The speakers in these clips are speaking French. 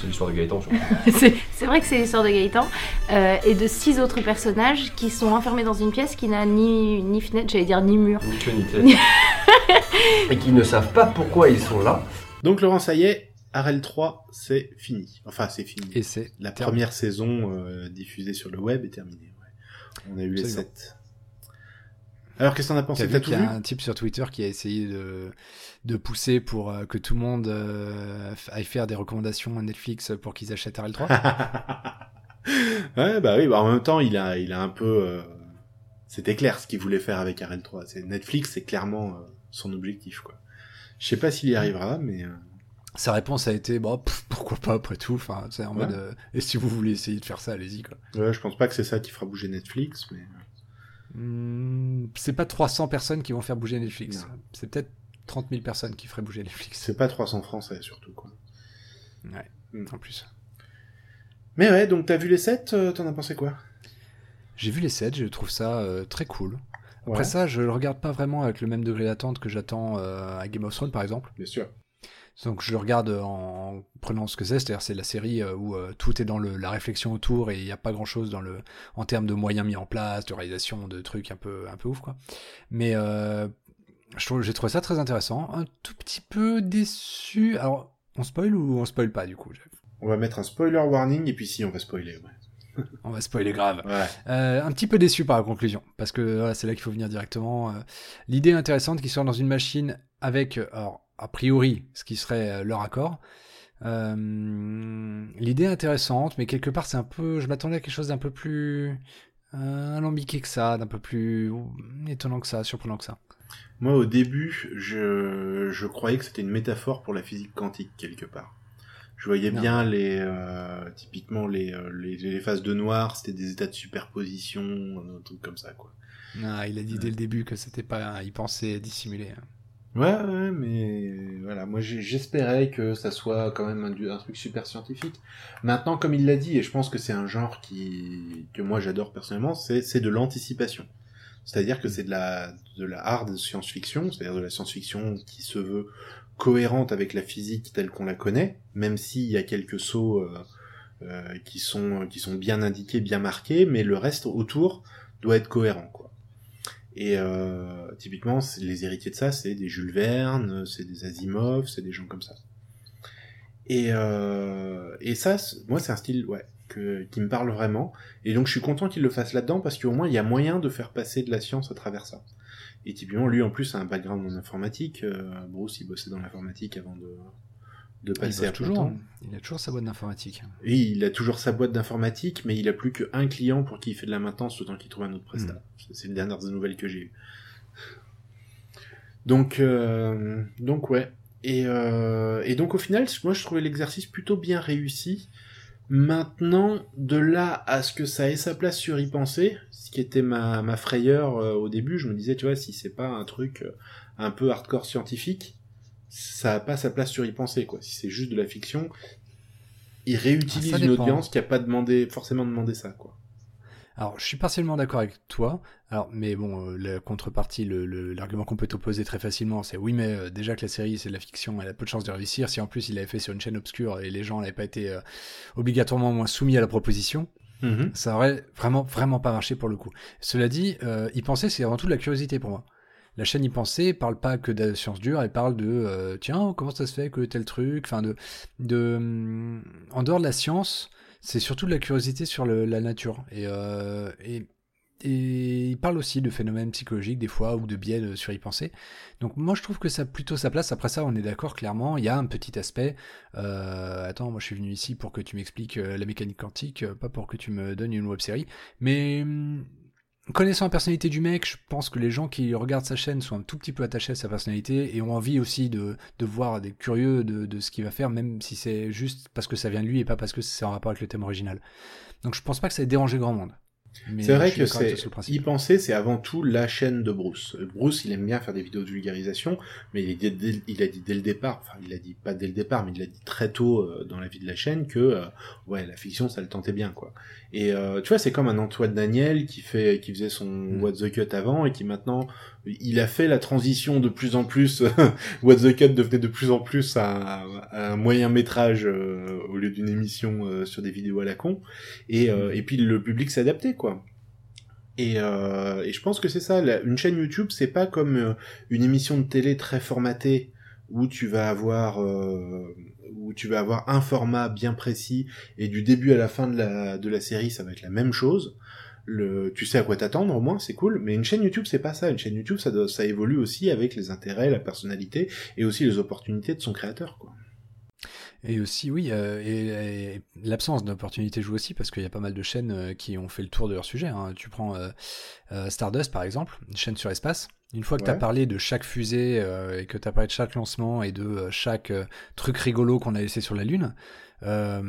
C'est l'histoire de Gaëtan, c'est c'est vrai que c'est l'histoire de Gaëtan euh, et de six autres personnages qui sont enfermés dans une pièce qui n'a ni, ni fenêtre, j'allais dire ni mur. Ni queue ni tête. Et qui ne savent pas pourquoi ils sont là. Donc Laurent, ça y est, Arel 3, c'est fini. Enfin, c'est fini. Et c'est La terminé. première saison euh, diffusée sur le web est terminée. ouais. On a eu les Absolument. 7. Alors, qu'est-ce que t'en as T'as pensé vu qu'il y a un type sur Twitter qui a essayé de, de pousser pour euh, que tout le monde euh, aille faire des recommandations à Netflix pour qu'ils achètent RL3 Ouais, bah oui, bah en même temps, il a, il a un peu... euh, C'était clair ce qu'il voulait faire avec Arel 3. C'est Netflix, c'est clairement euh, son objectif, quoi. Je sais pas s'il y arrivera, mais... Sa réponse a été bon, pff, pourquoi pas après tout. Enfin, c'est en Ouais. mode euh, et si vous voulez essayer de faire ça, allez-y quoi. Ouais, je pense pas que c'est ça qui fera bouger Netflix, mais... Hmm, c'est pas 300 personnes qui vont faire bouger Netflix. C'est peut-être 30 000 personnes qui feraient bouger Netflix. C'est pas 300 français, surtout, quoi. Ouais, Mm. en plus. Mais ouais, donc t'as vu les 7, euh, t'en as pensé quoi? J'ai vu les 7, je trouve ça euh, très cool. Après Ouais, ça, je le regarde pas vraiment avec le même degré d'attente que j'attends euh, à Game of Thrones par exemple. bien sûr. Donc je le regarde en prenant ce que c'est, c'est-à-dire c'est la série euh, où euh, tout est dans le, la réflexion autour et il n'y a pas grand-chose dans le en termes de moyens mis en place, de réalisation, de trucs un peu un peu ouf quoi. Mais euh, j'ai trouvé ça très intéressant, un tout petit peu déçu. Alors on spoil ou on spoil pas du coup On va mettre un spoiler warning, et puis si, on va spoiler, ouais. On va spoiler grave. Ouais. Euh, un petit peu déçu par la conclusion, parce que voilà, c'est là qu'il faut venir directement. L'idée intéressante qui sort dans une machine avec, alors, a priori, ce qui serait euh, leur accord. Euh, L'idée intéressante, mais quelque part, c'est un peu. Je m'attendais à quelque chose d'un peu plus euh, alambiqué que ça, d'un peu plus étonnant que ça, surprenant que ça. Moi, au début, je, je croyais que c'était une métaphore pour la physique quantique, quelque part. Je voyais Non. bien les, euh, typiquement, les, les, les phases de noir, c'était des états de superposition, un truc comme ça, quoi. Ah, il a dit dès le début que c'était pas. Il pensait dissimuler. Ouais, ouais, mais voilà, moi j'espérais que ça soit quand même un, truc super scientifique. Maintenant, comme il l'a dit, et je pense que c'est un genre qui que moi j'adore personnellement, c'est c'est de l'anticipation. C'est-à-dire que c'est de la de la hard science-fiction, c'est-à-dire de la science-fiction qui se veut cohérente avec la physique telle qu'on la connaît, même s'il y a quelques sauts euh, euh, qui sont qui sont bien indiqués, bien marqués, mais le reste autour doit être cohérent, quoi. Et euh, typiquement, les héritiers de ça, c'est des Jules Verne, c'est des Asimov, c'est des gens comme ça. Et, euh, et ça, moi, c'est un style ouais, qui me parle vraiment. Et donc, je suis content qu'il le fasse là-dedans parce qu'au moins, il y a moyen de faire passer de la science à travers ça. Et typiquement, lui, en plus, a un background en informatique. Euh, Bruce, il bossait dans l'informatique avant de, de Il, passer toujours, hein. il a toujours sa boîte d'informatique. Et il a toujours sa boîte d'informatique, mais il a plus qu'un client pour qui il fait de la maintenance temps qu'il trouve un autre prestat. Hmm. C'est les dernières nouvelles que j'ai eues. Donc, euh, donc ouais. Et, euh, et donc au final, moi je trouvais l'exercice plutôt bien réussi. Maintenant, de là à ce que ça ait sa place sur y penser, ce qui était ma, ma frayeur euh, au début, je me disais, tu vois, si c'est pas un truc euh, un peu hardcore scientifique, ça a pas sa place sur y penser, quoi. Si c'est juste de la fiction, il réutilise Ah, ça une audience qui a pas demandé, forcément demandé ça, quoi. Alors, je suis partiellement d'accord avec toi. Alors, mais bon, euh, la contrepartie, l'argument qu'on peut t'opposer très facilement, c'est oui, mais euh, déjà que la série c'est de la fiction, elle a peu de chances de réussir. Si en plus il l'avait fait sur une chaîne obscure et les gens n'avaient pas été euh, obligatoirement moins soumis à la proposition, ça aurait vraiment vraiment pas marché pour le coup. Cela dit, euh, y penser c'est avant tout de la curiosité pour moi. La chaîne y penser parle pas que de sciences dures, elle parle de euh, tiens comment ça se fait que tel truc, enfin de de hum, en dehors de la science, c'est surtout de la curiosité sur la nature et euh, et et il parle aussi de phénomènes psychologiques des fois ou de biais sur y penser. Donc moi je trouve que ça a plutôt sa place. Après ça on est d'accord clairement, il y a un petit aspect. euh, attends moi je suis venu ici pour que tu m'expliques la mécanique quantique, pas pour que tu me donnes une web série. Mais hum, connaissant la personnalité du mec, je pense que les gens qui regardent sa chaîne sont un tout petit peu attachés à sa personnalité et ont envie aussi de, de voir des curieux de, de ce qu'il va faire, même si c'est juste parce que ça vient de lui et pas parce que c'est en rapport avec le thème original. Donc je pense pas que ça ait dérangé grand monde. C'est vrai que c'est y penser, c'est avant tout la chaîne de Bruce. Bruce, il aime bien faire des vidéos de vulgarisation, mais il, est dès- il a dit dès le départ, enfin il a dit pas dès le départ, mais il a dit très tôt euh, dans la vie de la chaîne que euh, ouais la fiction ça le tentait bien quoi. Et euh, tu vois c'est comme un Antoine Daniel qui fait qui faisait son Mm. What the Cut avant et qui maintenant il a fait la transition de plus en plus. What the Cut devenait de plus en plus un, un moyen métrage euh, au lieu d'une émission euh, sur des vidéos à la con. Et, euh, et puis le public s'adaptait, quoi. Et, euh, et je pense que c'est ça. une chaîne YouTube, c'est pas comme une émission de télé très formatée où tu vas avoir euh, où tu vas avoir un format bien précis et du début à la fin de la série, ça va être la même chose. Tu sais à quoi t'attendre au moins, c'est cool. Mais une chaîne YouTube, c'est pas ça. Une chaîne YouTube, ça, évolue aussi avec les intérêts, la personnalité et aussi les opportunités de son créateur. Et aussi, oui, euh, et, l'absence d'opportunité joue aussi parce qu'il y a pas mal de chaînes euh, qui ont fait le tour de leur sujet. hein. Tu prends euh, Stardust par exemple, une chaîne sur espace. Une fois que tu as Ouais. parlé de chaque fusée euh, et que tu as parlé de chaque lancement et de euh, chaque euh, truc rigolo qu'on a laissé sur la Lune, ça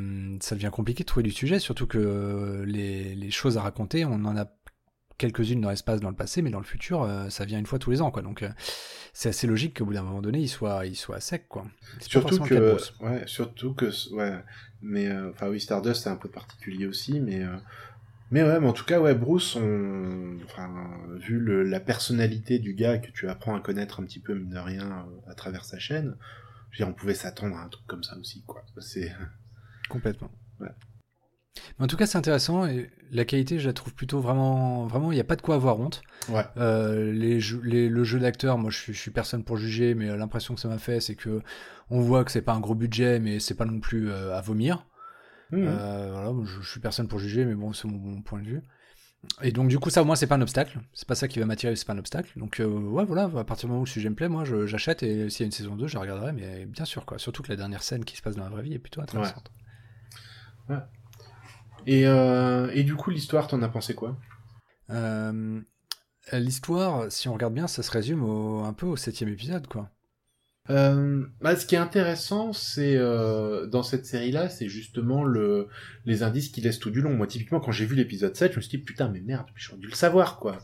devient compliqué de trouver du sujet, surtout que les, les choses à raconter, on en a quelques-unes dans l'espace dans le passé, mais dans le futur, ça vient une fois tous les ans. quoi. Donc c'est assez logique qu'au bout d'un moment donné, il soit, il soit sec. quoi. Pas Surtout que, ouais, surtout que, ouais, mais enfin oui, Stardust c'est un peu particulier aussi, mais mais ouais, mais en tout cas ouais, Bruce, on, enfin vu le, la personnalité du gars que tu apprends à connaître un petit peu mine de rien euh, à travers sa chaîne, je veux dire, on pouvait s'attendre à un truc comme ça aussi, quoi. C'est Complètement. Ouais. Mais en tout cas, c'est intéressant et la qualité, je la trouve plutôt vraiment. Vraiment, il n'y a pas de quoi avoir honte. ouais, Euh, les jeux- les- le jeu d'acteur, moi, je suis, je suis personne pour juger, mais euh, l'impression que ça m'a fait, c'est que on voit que c'est pas un gros budget, mais c'est pas non plus euh, à vomir. Mhm. Euh, voilà, moi, je, je suis personne pour juger, mais bon, c'est mon, mon point de vue. Et donc, du coup, ça, au moins, c'est pas un obstacle. C'est pas ça qui va m'attirer, c'est pas un obstacle. Donc, euh, ouais, voilà, à partir du moment où le sujet me plaît, moi, j'achète et s'il y a une saison 2, je la regarderai, mais bien sûr, quoi. Surtout que la dernière scène qui se passe dans la vraie vie est plutôt intéressante. Et euh, et du coup l'histoire, t'en as pensé quoi? L'histoire, si on regarde bien, ça se résume au- un peu au septième épisode, quoi. Euh, bah, ce qui est intéressant, c'est euh, dans cette série-là, c'est justement le les indices qu'il laisse tout du long. Moi, typiquement, quand j'ai vu l'épisode 7, je me suis dit putain, mais merde, j'aurais dû le savoir, quoi.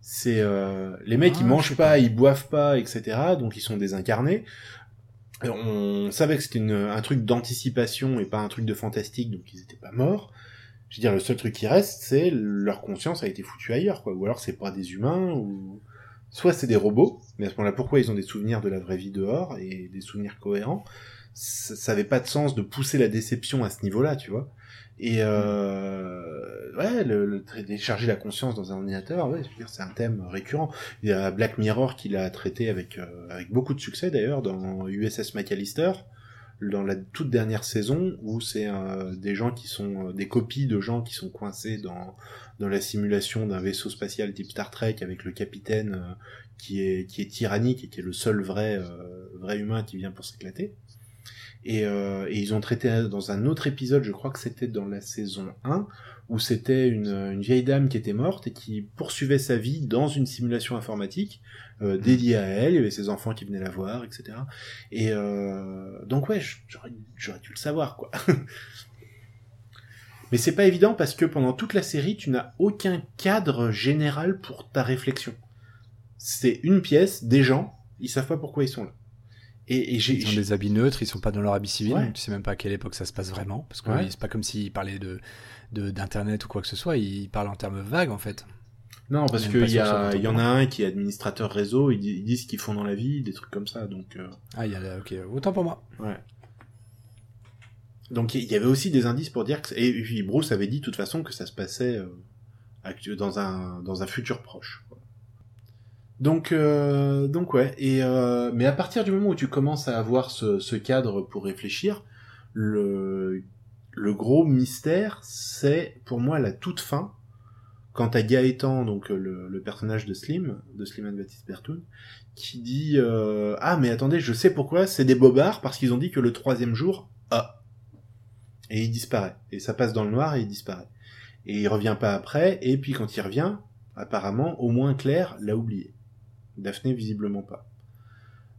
C'est euh, les mecs, Ah, ils mangent pas, pas. ils boivent pas, etc. Donc ils sont désincarnés. Et on savait que c'était une- un truc d'anticipation et pas un truc de fantastique, donc ils étaient pas morts. Je veux dire, le seul truc qui reste, c'est leur conscience a été foutue ailleurs, quoi. Ou alors c'est pas des humains, ou soit c'est des robots, mais à ce moment-là, pourquoi ils ont des souvenirs de la vraie vie dehors et des souvenirs cohérents? Ça ça avait pas de sens de pousser la déception à ce niveau-là, tu vois. Et euh, ouais, le, le la conscience dans un ordinateur, ouais, c'est un thème récurrent. Il y a Black Mirror qui l'a traité avec euh, avec beaucoup de succès d'ailleurs dans USS McAllister, dans la toute dernière saison où c'est euh, des gens qui sont euh, des copies de gens qui sont coincés dans dans la simulation d'un vaisseau spatial type Star Trek avec le capitaine euh, qui est qui est tyrannique et qui est le seul vrai euh, vrai humain qui vient pour s'éclater. Et, euh, et ils ont traité dans un autre épisode, je crois que c'était dans la saison 1, où c'était une, une vieille dame qui était morte et qui poursuivait sa vie dans une simulation informatique euh, dédiée à elle. Il y avait ses enfants qui venaient la voir, etc. Et euh, donc ouais, j'aurais dû le savoir, quoi. Mais c'est pas évident parce que pendant toute la série, tu n'as aucun cadre général pour ta réflexion. C'est une pièce, des gens, ils savent pas pourquoi ils sont là. Et, et Ils ont des habits neutres, ils sont pas dans leur habit civil, Ouais. tu sais même pas à quelle époque ça se passe vraiment, parce que Ouais. c'est pas comme s'ils parlaient de- d'internet ou quoi que ce soit, ils parlent en termes vagues en fait. Non parce qu'il y a, y en a un qui est administrateur réseau, ils, di- ils disent ce qu'ils font dans la vie, des trucs comme ça, donc. euh, Ah, il y a ok, autant pour moi. Ouais. Donc il y avait aussi des indices pour dire que et puis Bruce avait dit de toute façon que ça se passait euh, dans un dans un futur proche. Donc euh, donc ouais et euh, mais à partir du moment où tu commences à avoir ce, ce cadre pour réfléchir, le le gros mystère c'est pour moi la toute fin quand à Gaëtan donc le, le personnage de Slim de Slimane Baptiste Bertoun qui dit euh, ah mais attendez je sais pourquoi c'est des bobards parce qu'ils ont dit que le troisième jour ah et il disparaît. Et ça passe dans le noir et il disparaît. Et il revient pas après et puis quand il revient apparemment au moins Claire l'a oublié. Daphné visiblement pas.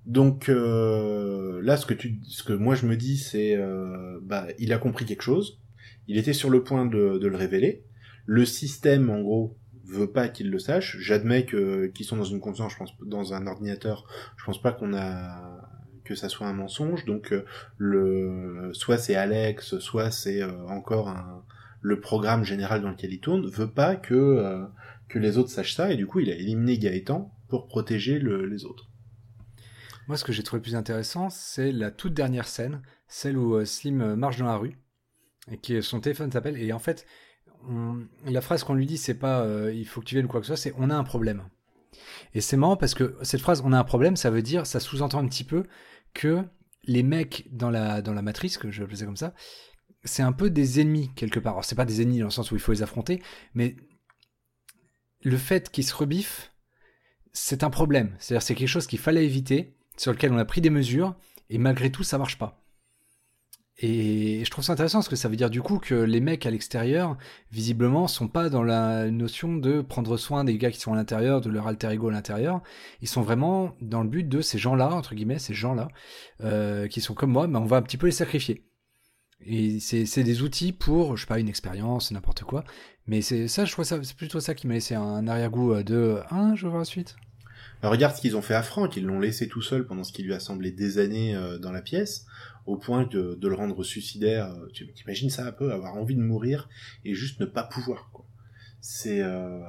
Donc euh, là ce que tu ce que moi je me dis c'est euh, bah il a compris quelque chose. Il était sur le point de le révéler le système en gros veut pas qu'il le sache. J'admets que qu'ils sont dans une conscience je pense dans un ordinateur. Je pense pas qu'on a que ça soit un mensonge. Donc euh, le soit c'est Alex soit c'est euh, encore un le programme général dans lequel il tourne veut pas que euh, que les autres sachent ça. Et du coup il a éliminé Gaëtan pour protéger le- les autres. Moi, ce que j'ai trouvé plus intéressant, c'est la toute dernière scène, celle où Slim marche dans la rue et que son téléphone s'appelle. Et en fait, la phrase qu'on lui dit, c'est pas euh, il faut que tu viennes ou quoi que ce soit, c'est on a un problème. Et c'est marrant parce que cette phrase on a un problème, ça veut dire, ça sous-entend un petit peu que les mecs dans la, dans la matrice, que je appeler ça comme ça, c'est un peu des ennemis quelque part. Alors, c'est pas des ennemis dans le sens où il faut les affronter, mais le fait qu'ils se rebiffent, c'est un problème. C'est-à-dire, c'est quelque chose qu'il fallait éviter, sur lequel on a pris des mesures, et malgré tout, ça marche pas. Et je trouve ça intéressant parce que ça veut dire du coup que les mecs à l'extérieur, visiblement, sont pas dans la notion de prendre soin des gars qui sont à l'intérieur, de leur alter ego à l'intérieur. Ils sont vraiment dans le but de ces gens-là, entre guillemets, ces gens-là, euh, qui sont comme moi, mais on va un petit peu les sacrifier. Et c'est des outils pour, je sais pas, une expérience, n'importe quoi. Mais c'est ça, je trouve ça, c'est plutôt ça qui m'a laissé un arrière-goût de, ah, je veux voir la suite. Alors regarde ce qu'ils ont fait à Franck, ils l'ont laissé tout seul pendant ce qui lui a semblé des années euh, dans la pièce au point de, de le rendre suicidaire. Euh, tu imagines ça un peu, avoir envie de mourir et juste ne pas pouvoir. Quoi. C'est, euh,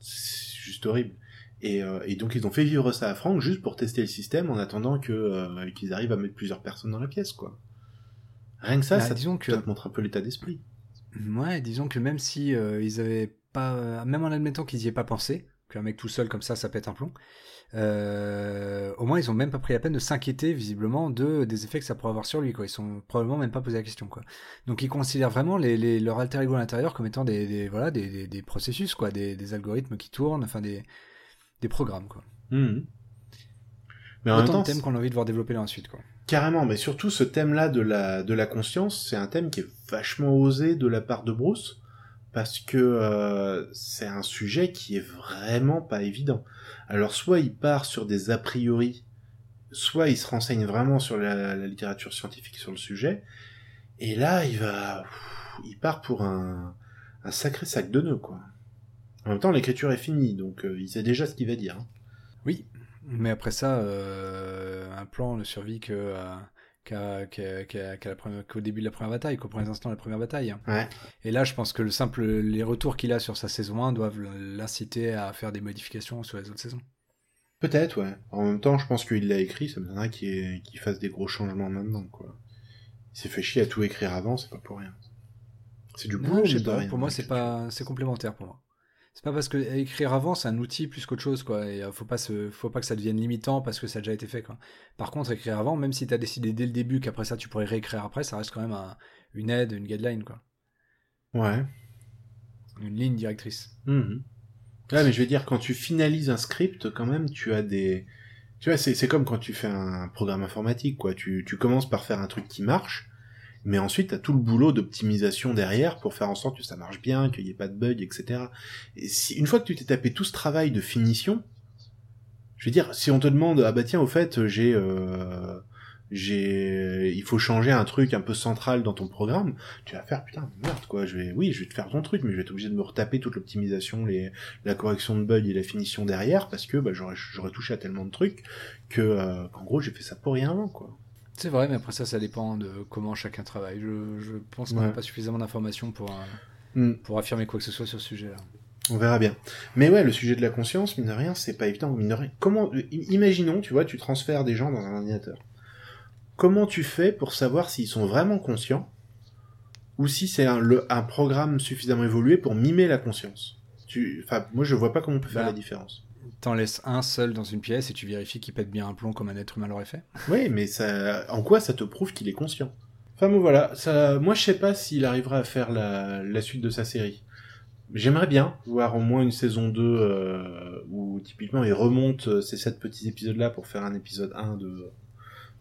juste horrible. Et, euh, et, donc ils ont fait vivre ça à Franck juste pour tester le système en attendant que euh, qu'ils arrivent à mettre plusieurs personnes dans la pièce, quoi. Rien que ça, bah, ça, disons que... ça te montre un peu l'état d'esprit. Ouais, disons que même si ils avaient pas, même en admettant qu'ils y aient pas pensé, qu'un mec tout seul comme ça, ça pète un plomb. Euh, au moins, ils ont même pas pris la peine de s'inquiéter visiblement de des effets que ça pourrait avoir sur lui. Quoi. Ils sont probablement même pas posé la question. Quoi. Donc, ils considèrent vraiment les, les, leur alter ego à l'intérieur comme étant des, des voilà des, des, des, processus, quoi, des, algorithmes qui tournent, enfin des, des programmes. Quoi. Mmh. Mais en Autant même temps, de thèmes qu'on a envie de voir développer là ensuite. Quoi. Carrément, mais surtout ce thème-là de la, de la conscience, c'est un thème qui est vachement osé de la part de Bruce parce que euh, c'est un sujet qui est vraiment pas évident. Alors soit il part sur des a priori, soit il se renseigne vraiment sur la, littérature scientifique sur le sujet, et là il va, il part pour un, sacré sac de nœuds quoi. En même temps l'écriture est finie, donc euh, il sait déjà ce qu'il va dire. Hein. Oui, mais après ça, euh, un plan ne survit que qu'au début de la première bataille, qu'au premier instant de la première bataille. Et là, je pense que le simple, les retours qu'il a sur sa saison 1 doivent l'inciter à faire des modifications sur les autres saisons. Peut-être, ouais. En même temps, je pense qu'il l'a écrit, ça me donnerait qu'il fasse des gros changements maintenant, quoi. Il s'est fait chier à tout écrire avant, c'est pas pour rien. C'est du boulot, Pour moi, c'est pas, c'est complémentaire pour moi c'est pas parce que écrire avant c'est un outil plus qu'autre chose quoi. Et euh, faut pas se faut pas que ça devienne limitant parce que ça a déjà été fait quoi. Par contre écrire avant même si tu as décidé dès le début qu'après ça tu pourrais réécrire après ça reste quand même une aide une guideline quoi. Ouais. Une ligne directrice. Mmh. Ouais mais je veux dire quand tu finalises un script quand même tu as des tu vois c'est comme quand tu fais un programme informatique quoi. Tu tu commences par faire un truc qui marche mais ensuite, tu as tout le boulot d'optimisation derrière pour faire en sorte que ça marche bien, qu'il n'y ait pas de bugs, etc. Et si, une fois que tu t'es tapé tout ce travail de finition, je veux dire, si on te demande, ah bah tiens, au fait, j'ai, euh, j'ai, il faut changer un truc un peu central dans ton programme, tu vas faire, putain, merde, quoi, je vais, oui, je vais te faire ton truc, mais je vais être obligé de me retaper toute l'optimisation, les, la correction de bugs et la finition derrière, parce que, bah, j'aurais, j'aurais touché à tellement de trucs que, euh, qu'en gros, j'ai fait ça pour rien quoi. C'est vrai, mais après ça, ça dépend de comment chacun travaille. Je, je pense qu'on n'a pas suffisamment d'informations pour, euh, mm. pour affirmer quoi que ce soit sur ce sujet-là. On verra bien. Mais ouais, le sujet de la conscience, mine de rien, c'est pas évident. Mine de rien. Comment, imaginons, tu vois, tu transfères des gens dans un ordinateur. Comment tu fais pour savoir s'ils sont vraiment conscients ou si c'est un, un programme suffisamment évolué pour mimer la conscience? Tu, moi, je vois pas comment on peut faire bah, la différence t'en laisses un seul dans une pièce et tu vérifies qu'il pète bien un plomb comme un être humain l'aurait fait. Oui, mais ça, en quoi ça te prouve qu'il est conscient? Enfin bon voilà, ça, moi je sais pas s'il arrivera à faire la, la suite de sa série. J'aimerais bien voir au moins une saison 2 euh, où typiquement il remonte euh, ces sept petits épisodes là pour faire un épisode 1 de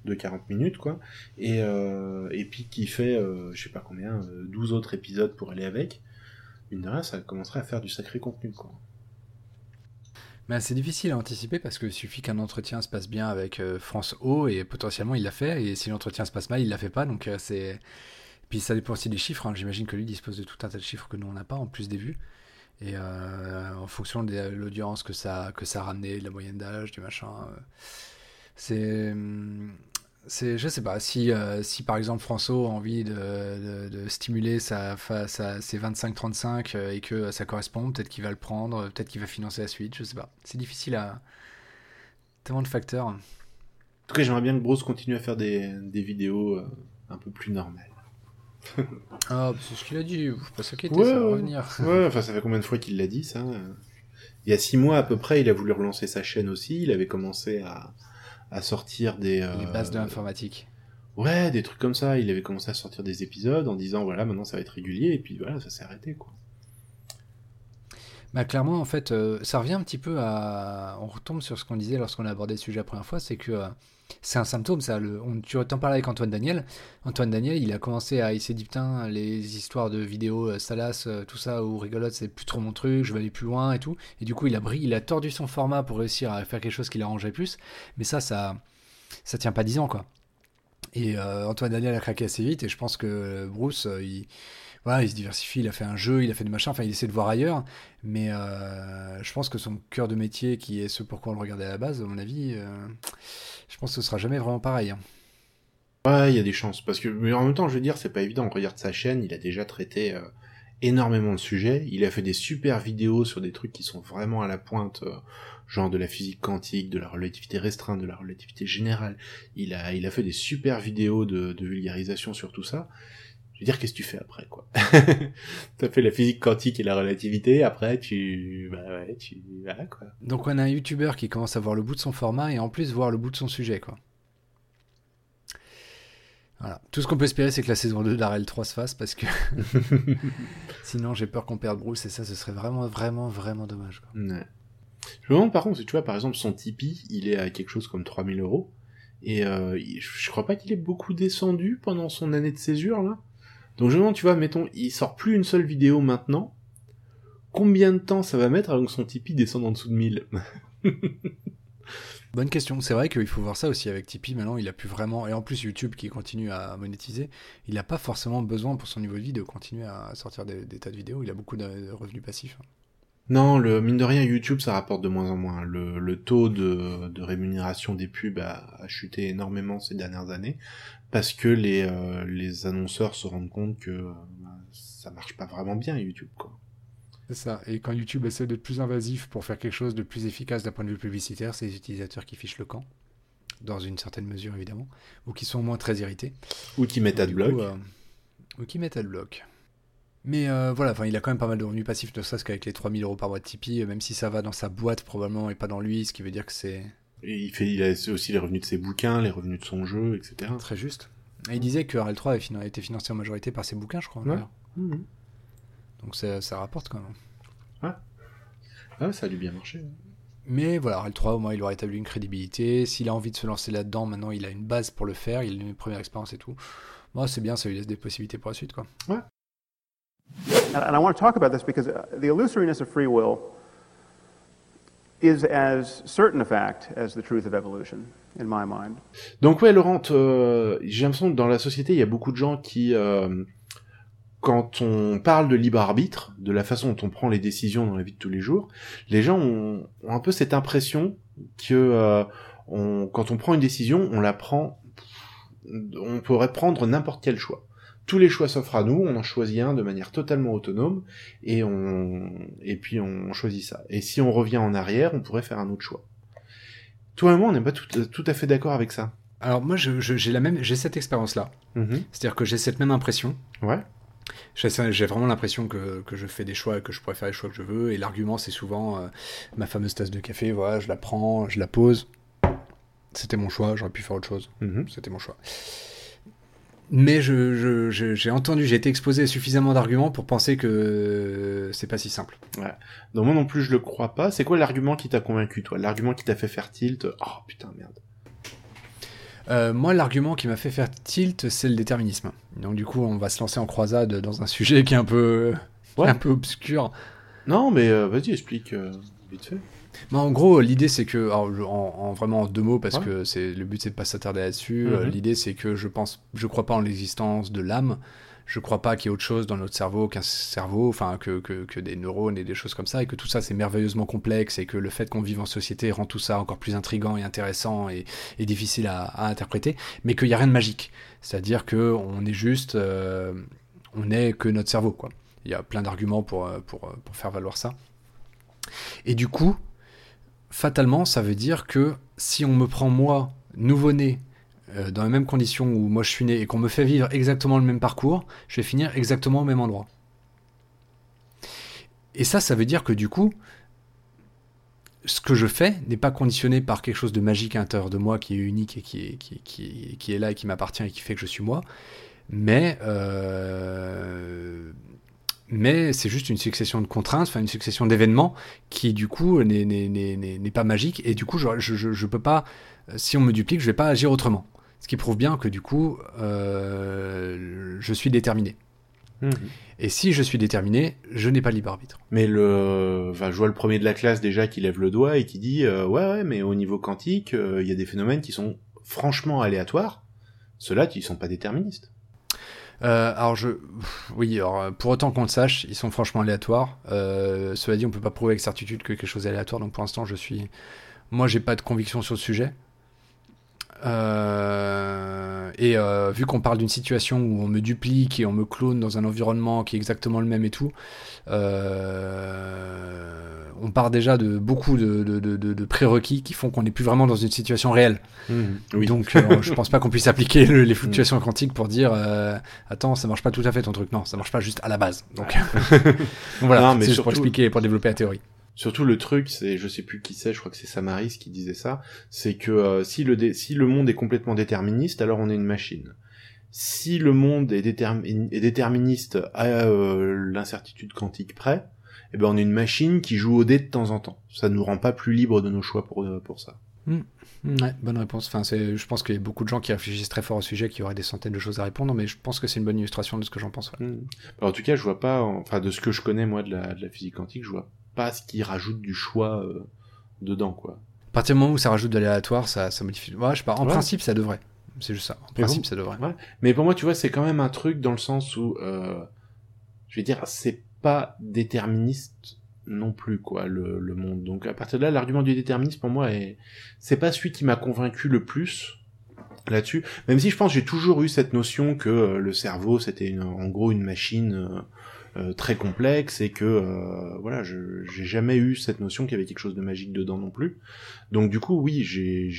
de 40 minutes quoi et euh, et puis qui fait euh, je sais pas combien 12 autres épisodes pour aller avec. Une de rien, ça commencerait à faire du sacré contenu quoi c'est difficile à anticiper parce qu'il suffit qu'un entretien se passe bien avec euh, France O et potentiellement il l'a fait. Et si l'entretien se passe mal, il l'a fait pas. Donc euh, c'est. Puis ça dépend aussi des chiffres. Hein. J'imagine que lui dispose de tout un tas de chiffres que nous on n'a pas en plus des vues. Et euh, en fonction de l'audience que ça, que ça a ramené, de la moyenne d'âge, du machin. c'est hum, c'est, je sais pas, si, euh, si par exemple François a envie de, de, stimuler sa, sa, ses 25-35 euh, et que ça correspond, peut-être qu'il va le prendre, peut-être qu'il va financer la suite, je sais pas. C'est difficile à. tellement de facteurs. tout cas, j'aimerais bien que Bruce continue à faire des, des vidéos euh, un peu plus normales. Ah, c'est ce qu'il a dit, faut pas s'inquiéter, Ouais, ça va revenir. Ouais, enfin, ça fait combien de fois qu'il l'a dit, ça Il y a six mois à peu près, il a voulu relancer sa chaîne aussi. Il avait commencé à, à sortir des... euh, Les bases de l'informatique. Ouais, des trucs comme ça. Il avait commencé à sortir des épisodes en disant, voilà, maintenant ça va être régulier. Et puis voilà, ça s'est arrêté, quoi. Bah clairement, en fait, euh, ça revient un petit peu à... On retombe sur ce qu'on disait lorsqu'on a abordé le sujet la première fois, c'est que euh, c'est un symptôme, ça. Le... On... Tu t'en parlais avec Antoine Daniel. Antoine Daniel, il a commencé à... Dit, putain, les histoires de vidéos euh, salaces, euh, tout ça, ou rigolotes, c'est plus trop mon truc, je vais aller plus loin et tout. Et du coup, il a, il a tordu son format pour réussir à faire quelque chose qui l'arrangeait plus. Mais ça, ça... Ça tient pas 10 ans, quoi. Et euh, Antoine Daniel a craqué assez vite, et je pense que Bruce, euh, il... Il se diversifie, il a fait un jeu, il a fait des machins, enfin il essaie de voir ailleurs, mais euh, je pense que son cœur de métier, qui est ce pourquoi on le regardait à la base, à mon avis, euh, je pense que ce sera jamais vraiment pareil. hein. Ouais, il y a des chances. Parce que, mais en même temps, je veux dire, c'est pas évident. On regarde sa chaîne, il a déjà traité euh, énormément de sujets. Il a fait des super vidéos sur des trucs qui sont vraiment à la pointe, genre de la physique quantique, de la relativité restreinte, de la relativité générale. Il a, il a fait des super vidéos de vulgarisation sur tout ça. Je veux dire, qu'est-ce que tu fais après, quoi? T'as fait la physique quantique et la relativité, après tu... Bah ouais, tu... Voilà, quoi. Donc on a un youtubeur qui commence à voir le bout de son format, et en plus voir le bout de son sujet, quoi. Voilà. Tout ce qu'on peut espérer, c'est que la saison 2 d'Arel 3 se fasse, parce que sinon j'ai peur qu'on perde Bruce, et ça, ce serait vraiment, vraiment, vraiment dommage. quoi. Ouais. Je me demande par contre, si tu vois, par exemple, son Tipeee, il est à quelque chose comme 3000 euros. Et euh, je crois pas qu'il ait beaucoup descendu pendant son année de césure, là. Donc je me demande, tu vois, mettons, il sort plus une seule vidéo maintenant. Combien de temps ça va mettre avant que son Tipeee descende en dessous de 1000 Bonne question. C'est vrai qu'il faut voir ça aussi avec Tipeee. Maintenant, il a plus vraiment. Et en plus, YouTube qui continue à monétiser, il n'a pas forcément besoin pour son niveau de vie de continuer à sortir des, des tas de vidéos. Il a beaucoup de, revenus passifs. Non, le mine de rien, YouTube, ça rapporte de moins en moins. Le, le taux de, de rémunération des pubs a, a chuté énormément ces dernières années parce que les, euh, les annonceurs se rendent compte que euh, bah, ça marche pas vraiment bien YouTube, quoi. C'est ça. Et quand YouTube essaie d'être plus invasif pour faire quelque chose de plus efficace d'un point de vue publicitaire, c'est les utilisateurs qui fichent le camp. Dans une certaine mesure, évidemment. Ou qui sont au moins très irrités. Ou qui mettent adblock. euh, ou qui mettent adblock. Mais euh, voilà, enfin, il a quand même pas mal de revenus passifs, ne serait-ce qu'avec les 3000 euros par mois de Tipeee, même si ça va dans sa boîte probablement et pas dans lui, ce qui veut dire que c'est Et il fait, il a aussi les revenus de ses bouquins, les revenus de son jeu, etc. très juste. Et il disait que RL3 avait fina- été financé en majorité par ses bouquins, je crois. Ouais. Mhm. Donc ça, ça rapporte quand même. Ah, ça a dû bien marcher. Mais voilà, RL3, au moins, il aura établi une crédibilité. S'il a envie de se lancer là-dedans, maintenant, il a une base pour le faire. Il a une première expérience et tout. Moi, c'est bien, ça lui laisse des possibilités pour la suite, quoi. And, and I want to talk about this because uh, the illusoriness of free will is as certain a fact as the truth of evolution, in my mind. Donc ouais, Laurent, euh, j'ai l'impression que dans la société, il y a beaucoup de gens qui, euh, quand on parle de libre arbitre, de la façon dont on prend les décisions dans la vie de tous les jours, les gens ont, ont un peu cette impression que euh, on, quand on prend une décision, on la prend, on pourrait prendre n'importe quel choix. Tous les choix s'offrent à nous, on en choisit un de manière totalement autonome, et on, et puis on choisit ça. Et si on revient en arrière, on pourrait faire un autre choix. Toi et moi, on n'est pas tout, tout à fait d'accord avec ça. Alors moi, je- je- j'ai la même, j'ai cette expérience-là. Mhm. C'est-à-dire que j'ai cette même impression. Ouais. J'ai j'ai vraiment l'impression que, que je fais des choix et que je pourrais faire les choix que je veux. Et l'argument, c'est souvent euh, ma fameuse tasse de café. Voilà, je la prends, je la pose. C'était mon choix, j'aurais pu faire autre chose. Mhm. C'était mon choix. Mais je- je- je- j'ai entendu, j'ai été exposé à suffisamment d'arguments pour penser que c'est pas si simple. Donc moi non plus je le crois pas. C'est quoi l'argument qui t'a convaincu toi? L'argument qui t'a fait faire tilt? Oh putain merde. Euh, moi, l'argument qui m'a fait faire tilt, c'est le déterminisme. Donc du coup, on va se lancer en croisade dans un sujet qui est un peu, Ouais. un peu obscur. Non mais euh, vas-y explique euh, vite fait. En gros, l'idée c'est que, alors, je- en, en vraiment en deux mots, parce Ouais. que c'est le but c'est de pas s'attarder là-dessus. Mhm. euh, l'idée c'est que je pense, je crois pas en l'existence de l'âme. Je crois pas qu'il y ait autre chose dans notre cerveau qu'un cerveau, enfin que, que, que des neurones et des choses comme ça, et que tout ça c'est merveilleusement complexe, et que le fait qu'on vive en société rend tout ça encore plus intrigant et intéressant et, et difficile à, à interpréter, mais qu'il y a rien de magique. C'est-à-dire que on est juste, euh, on n'est que notre cerveau, quoi. Il y a plein d'arguments pour, euh, pour, euh, pour faire valoir ça. Et du coup, fatalement, ça veut dire que si on me prend moi nouveau-né euh, dans les mêmes conditions où moi je suis né et qu'on me fait vivre exactement le même parcours, je vais finir exactement au même endroit. Et ça, ça veut dire que du coup, ce que je fais n'est pas conditionné par quelque chose de magique à l'intérieur de moi qui est unique et qui est, qui, est là et qui m'appartient et qui fait que je suis moi. Mais, euh, mais c'est juste une succession de contraintes, enfin une succession d'événements qui du coup n'est pas magique. Et du coup, je, je, je, peux pas, si on me duplique, je vais pas agir autrement. Ce qui prouve bien que du coup, euh, je suis déterminé. Mhm. Et si je suis déterminé, je n'ai pas libre arbitre. Mais le, enfin, je vois le premier de la classe déjà qui lève le doigt et qui dit euh, ouais ouais, mais au niveau quantique, il y a des phénomènes qui sont franchement aléatoires. Ceux-là, qui sont pas déterministes. Euh, alors je, oui, alors, pour autant qu'on le sache, ils sont franchement aléatoires. Euh, cela dit, on peut pas prouver avec certitude que quelque chose est aléatoire. Donc pour l'instant, je suis, moi, j'ai pas de conviction sur le sujet. Euh, et euh, vu qu'on parle d'une situation où on me duplique et on me clone dans un environnement qui est exactement le même et tout, euh, on part déjà de beaucoup de, de, de, de prérequis qui font qu'on n'est plus vraiment dans une situation réelle. Mmh, oui. Donc je pense pas qu'on puisse appliquer le, les fluctuations mmh. quantiques pour dire attends ça marche pas tout à fait ton truc. Non, ça marche pas juste à la base. Donc, Donc voilà, c'est juste pour expliquer pour développer la théorie. Surtout le truc, c'est, je sais plus qui c'est, je crois que c'est Samaris qui disait ça, c'est que euh, si, le dé- si le monde est complètement déterministe, alors on est une machine. Si le monde est, détermi- est déterministe à euh, l'incertitude quantique près, eh ben on est une machine qui joue au dé de temps en temps. Ça nous rend pas plus libres de nos choix pour, euh, pour ça. Mm. Ouais, bonne réponse. Enfin, c'est, je pense qu'il y a beaucoup de gens qui réfléchissent très fort au sujet, qui auraient des centaines de choses à répondre, mais je pense que c'est une bonne illustration de ce que j'en pense. Ouais. Mm. Alors, en tout cas, je vois pas, enfin de ce que je connais moi de la, de la physique quantique, je vois pas ce qui rajoute du choix euh, dedans, quoi. À partir du moment où ça rajoute de l'aléatoire, ça, ça modifie. Ouais, je sais pas. En Ouais. principe, ça devrait. C'est juste ça. En Mais principe, bon. ça devrait. Ouais. Mais pour moi, tu vois, c'est quand même un truc dans le sens où, euh, je vais dire, c'est pas déterministe non plus, quoi, le, le monde. Donc, à partir de là, l'argument du déterminisme, pour moi, est, c'est pas celui qui m'a convaincu le plus là-dessus. Même si je pense j'ai toujours eu cette notion que euh, le cerveau, c'était en gros une machine euh, euh, très complexe et que, euh, voilà, je, j'ai jamais eu cette notion qu'il y avait quelque chose de magique dedans non plus. Donc, du coup, oui, j'ai,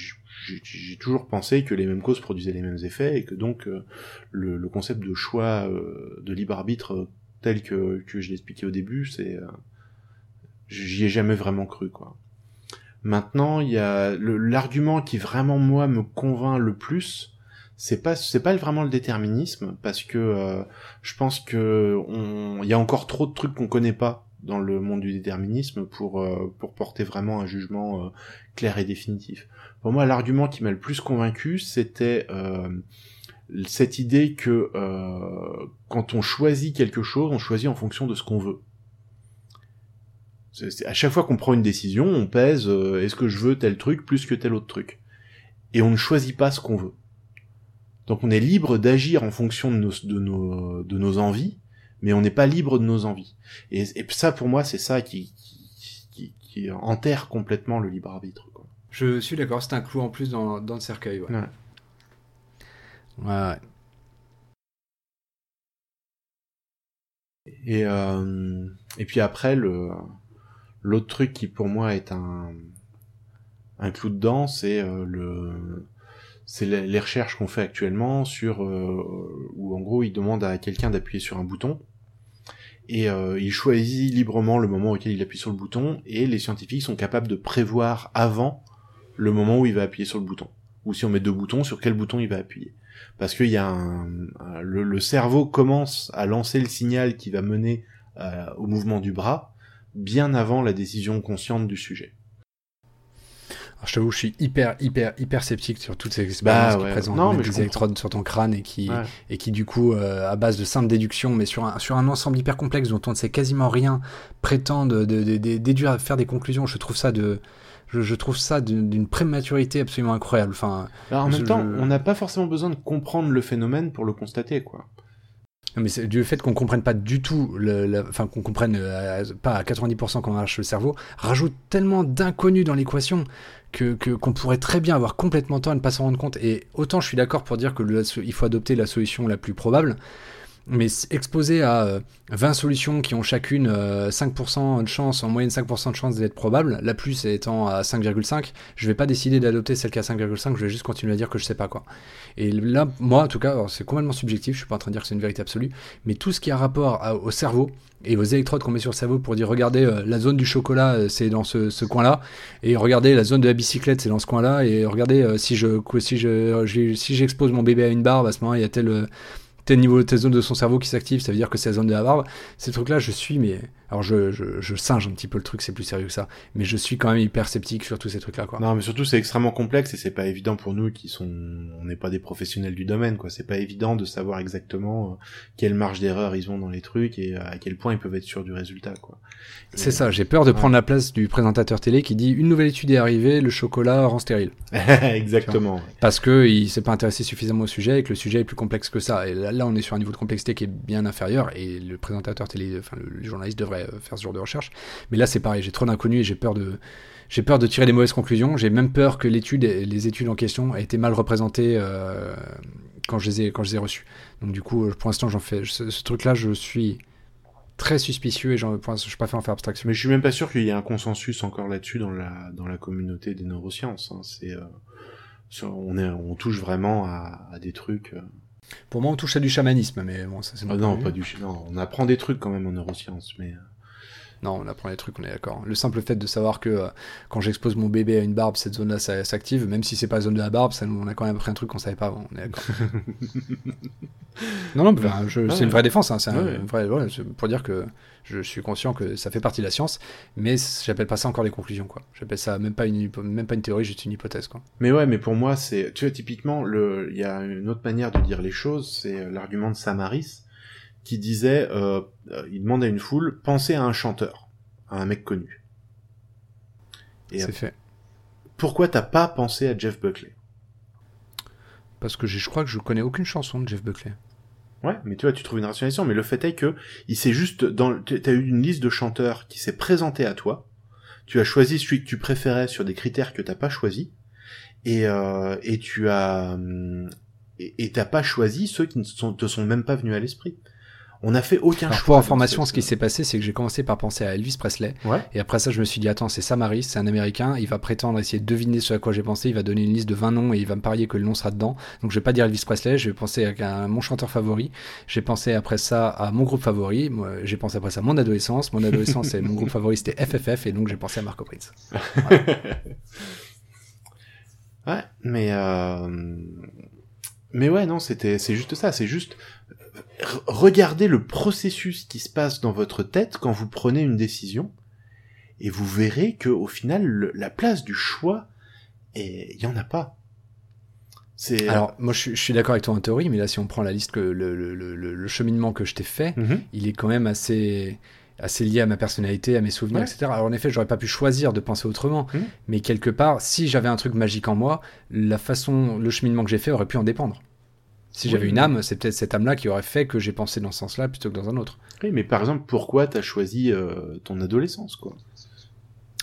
j'ai, toujours pensé que les mêmes causes produisaient les mêmes effets et que donc euh, le, le concept de choix euh, de libre arbitre euh, tel que, que je l'ai expliqué au début, c'est j'y ai jamais vraiment cru quoi. Maintenant, il y a l'argument qui vraiment moi me convainc le plus, c'est pas c'est pas vraiment le déterminisme parce que euh, je pense que on il y a encore trop de trucs qu'on connaît pas dans le monde du déterminisme pour euh, pour porter vraiment un jugement euh, clair et définitif. Pour moi, l'argument qui m'a le plus convaincu, c'était cette idée que quand on choisit quelque chose, on choisit en fonction de ce qu'on veut. À chaque fois qu'on prend une décision, on pèse est-ce que je veux tel truc plus que tel autre truc? Et on ne choisit pas ce qu'on veut. Donc on est libre d'agir en fonction de nos, de nos, de nos envies, mais on n'est pas libre de nos envies. Et, et ça, pour moi, c'est ça qui, qui, qui, qui enterre complètement le libre arbitre. Quoi. Je suis d'accord, c'est un clou en plus dans, dans le cercueil. Ouais. Ouais. Ouais, ouais. Et, euh, et puis après, le l'autre truc qui pour moi est un un clou dedans, c'est euh, le c'est les, recherches qu'on fait actuellement sur euh, où en gros il demande à quelqu'un d'appuyer sur un bouton. Et euh, il choisit librement le moment auquel il appuie sur le bouton et les scientifiques sont capables de prévoir avant le moment où il va appuyer sur le bouton. Ou si on met deux boutons sur quel bouton il va appuyer. Parce qu'il y a le cerveau commence à lancer le signal qui va mener euh, au mouvement du bras bien avant la décision consciente du sujet. Alors, je t'avoue, je suis hyper, hyper, hyper sceptique sur toutes ces expériences Bah, qui ouais. présentent Non, mais des comprends. électrodes sur ton crâne et qui, Ouais. et qui du coup, euh, à base de simples déductions, mais sur un, sur un ensemble hyper complexe dont on ne sait quasiment rien, prétendent de, de, de- déduire, faire des conclusions. Je trouve ça de, je, je trouve ça d'une prématurité absolument incroyable. Enfin, Alors, en même temps, je- on n'a pas forcément besoin de comprendre le phénomène pour le constater, quoi. Non, mais c'est du fait qu'on comprenne pas du tout, le, enfin qu'on comprenne euh, à- pas à 90% comment marche le cerveau, rajoute tellement d'inconnus dans l'équation que qu'on pourrait très bien avoir complètement tort et ne pas s'en rendre compte. Et autant je suis d'accord pour dire que il faut adopter la solution la plus probable, Mais exposé à euh, 20 solutions qui ont chacune euh, 5% de chance, en moyenne 5% de chance d'être probable, la plus étant à 5,5, je vais pas décider d'adopter celle qui a 5,5, je vais juste continuer à dire que je sais pas quoi. Et là, moi en tout cas, c'est complètement subjectif, je suis pas en train de dire que c'est une vérité absolue, mais tout ce qui a rapport au cerveau et aux électrodes qu'on met sur le cerveau pour dire regardez euh, la zone du chocolat euh, c'est dans ce, ce coin-là et regardez la zone de la bicyclette c'est dans ce coin-là et regardez euh, si je si je si j'expose mon bébé à une barbe à ce moment il y a tel euh, tel niveau telle zone de son cerveau qui s'active ça veut dire que c'est la zone de la barbe ces trucs là je suis mais alors je, je, je singe un petit peu le truc c'est plus sérieux que ça mais je suis quand même hyper sceptique sur tous ces trucs là quoi Non, mais surtout c'est extrêmement complexe et c'est pas évident pour nous qui sont, on n'est pas des professionnels du domaine, quoi. C'est pas évident de savoir exactement euh, quelle marge d'erreur ils ont dans les trucs et à quel point ils peuvent être sûrs du résultat, quoi. C'est ça j'ai peur de Ouais. prendre la place du présentateur télé qui dit une nouvelle étude est arrivée le chocolat rend stérile Exactement. parce que il s'est pas intéressé suffisamment au sujet et que le sujet est plus complexe que ça. Et là, là, on est sur un niveau de complexité qui est bien inférieur et le présentateur télé, enfin le, le journaliste devrait euh, faire ce genre de recherche. Mais là, c'est pareil, j'ai trop d'inconnus et j'ai peur de j'ai peur de tirer des mauvaises conclusions. J'ai même peur que l'étude, les études en question aient été mal représentées euh, quand je les ai quand je les ai reçues. Donc du coup, euh, pour l'instant, j'en fais ce, ce truc-là, je suis très suspicieux et j'en, l'instant, je préfère en faire abstraction. Mais je suis même pas sûr qu'il y ait un consensus encore là-dessus dans la dans la communauté des neurosciences. hein. C'est euh, on est on touche vraiment à, à des trucs. euh, Pour moi, on touche à du chamanisme, mais bon, ça c'est ah non, point pas du non, on apprend des trucs quand même en neurosciences, mais euh, Non, on apprend les trucs, on est d'accord. Le simple fait de savoir que euh, quand j'expose mon bébé à une barbe, cette zone-là ça- s'active, même si c'est pas la zone de la barbe, ça, on a quand même appris un truc qu'on savait pas avant. On est d'accord. non, non, je- Ouais, c'est une vraie défense. Hein, c'est un vrai, pour dire que je suis conscient que ça fait partie de la science, mais j'appelle pas ça encore des conclusions. quoi. J'appelle ça même pas une, même pas une théorie, juste une hypothèse. Quoi. Mais ouais, mais pour moi, c'est, tu vois, typiquement, il y a une autre manière de dire les choses, c'est euh, l'argument de Samaris, qui disait, euh, euh, il demande à une foule, pensez à un chanteur, à un mec connu. Et C'est fait. pourquoi t'as pas pensé à Jeff Buckley? Parce que je crois que je connais aucune chanson de Jeff Buckley. Ouais, mais tu vois, tu trouves une rationalisation, mais le fait est que il s'est juste dans, t'as eu une liste de chanteurs qui s'est présentée à toi. Tu as choisi celui que tu préférais sur des critères que t'as pas choisi, et euh, et tu as hum, et et t'as pas choisi ceux qui ne sont, te sont même pas venus à l'esprit. On n'a fait aucun Alors choix. pour information, ce qui s'est passé, c'est que j'ai commencé par penser à Elvis Presley. Ouais. Et après ça, je me suis dit, attends, c'est Samaris, c'est un américain, il va prétendre essayer de deviner ce à quoi j'ai pensé, il va donner une liste de 20 noms et il va me parier que le nom sera dedans. Donc je vais pas dire Elvis Presley, je vais penser à, mon chanteur favori. J'ai pensé après ça à mon groupe favori, j'ai pensé après ça à mon adolescence. Mon adolescence, et mon groupe favori c'était FFF et donc j'ai pensé à Marco Prince. Ouais, mais euh... mais ouais, non, c'était, c'est juste ça, c'est juste regardez le processus qui se passe dans votre tête quand vous prenez une décision, et vous verrez que au final, le- la place du choix, il y en a pas. C'est Alors moi je, suis- je suis d'accord avec toi en théorie, mais là si on prend la liste que le, le- le- le- le cheminement que je t'ai fait, Mhm. il est quand même assez assez lié à ma personnalité, à mes souvenirs, Ouais. etc. Alors en effet, j'aurais pas pu choisir de penser autrement, Mhm. mais quelque part, si j'avais un truc magique en moi, la façon, le cheminement que j'ai fait aurait pu en dépendre. Si Oui. j'avais une âme, c'est peut-être cette âme-là qui aurait fait que j'ai pensé dans ce sens-là plutôt que dans un autre. Oui, mais par exemple, pourquoi t'as choisi euh, ton adolescence, quoi?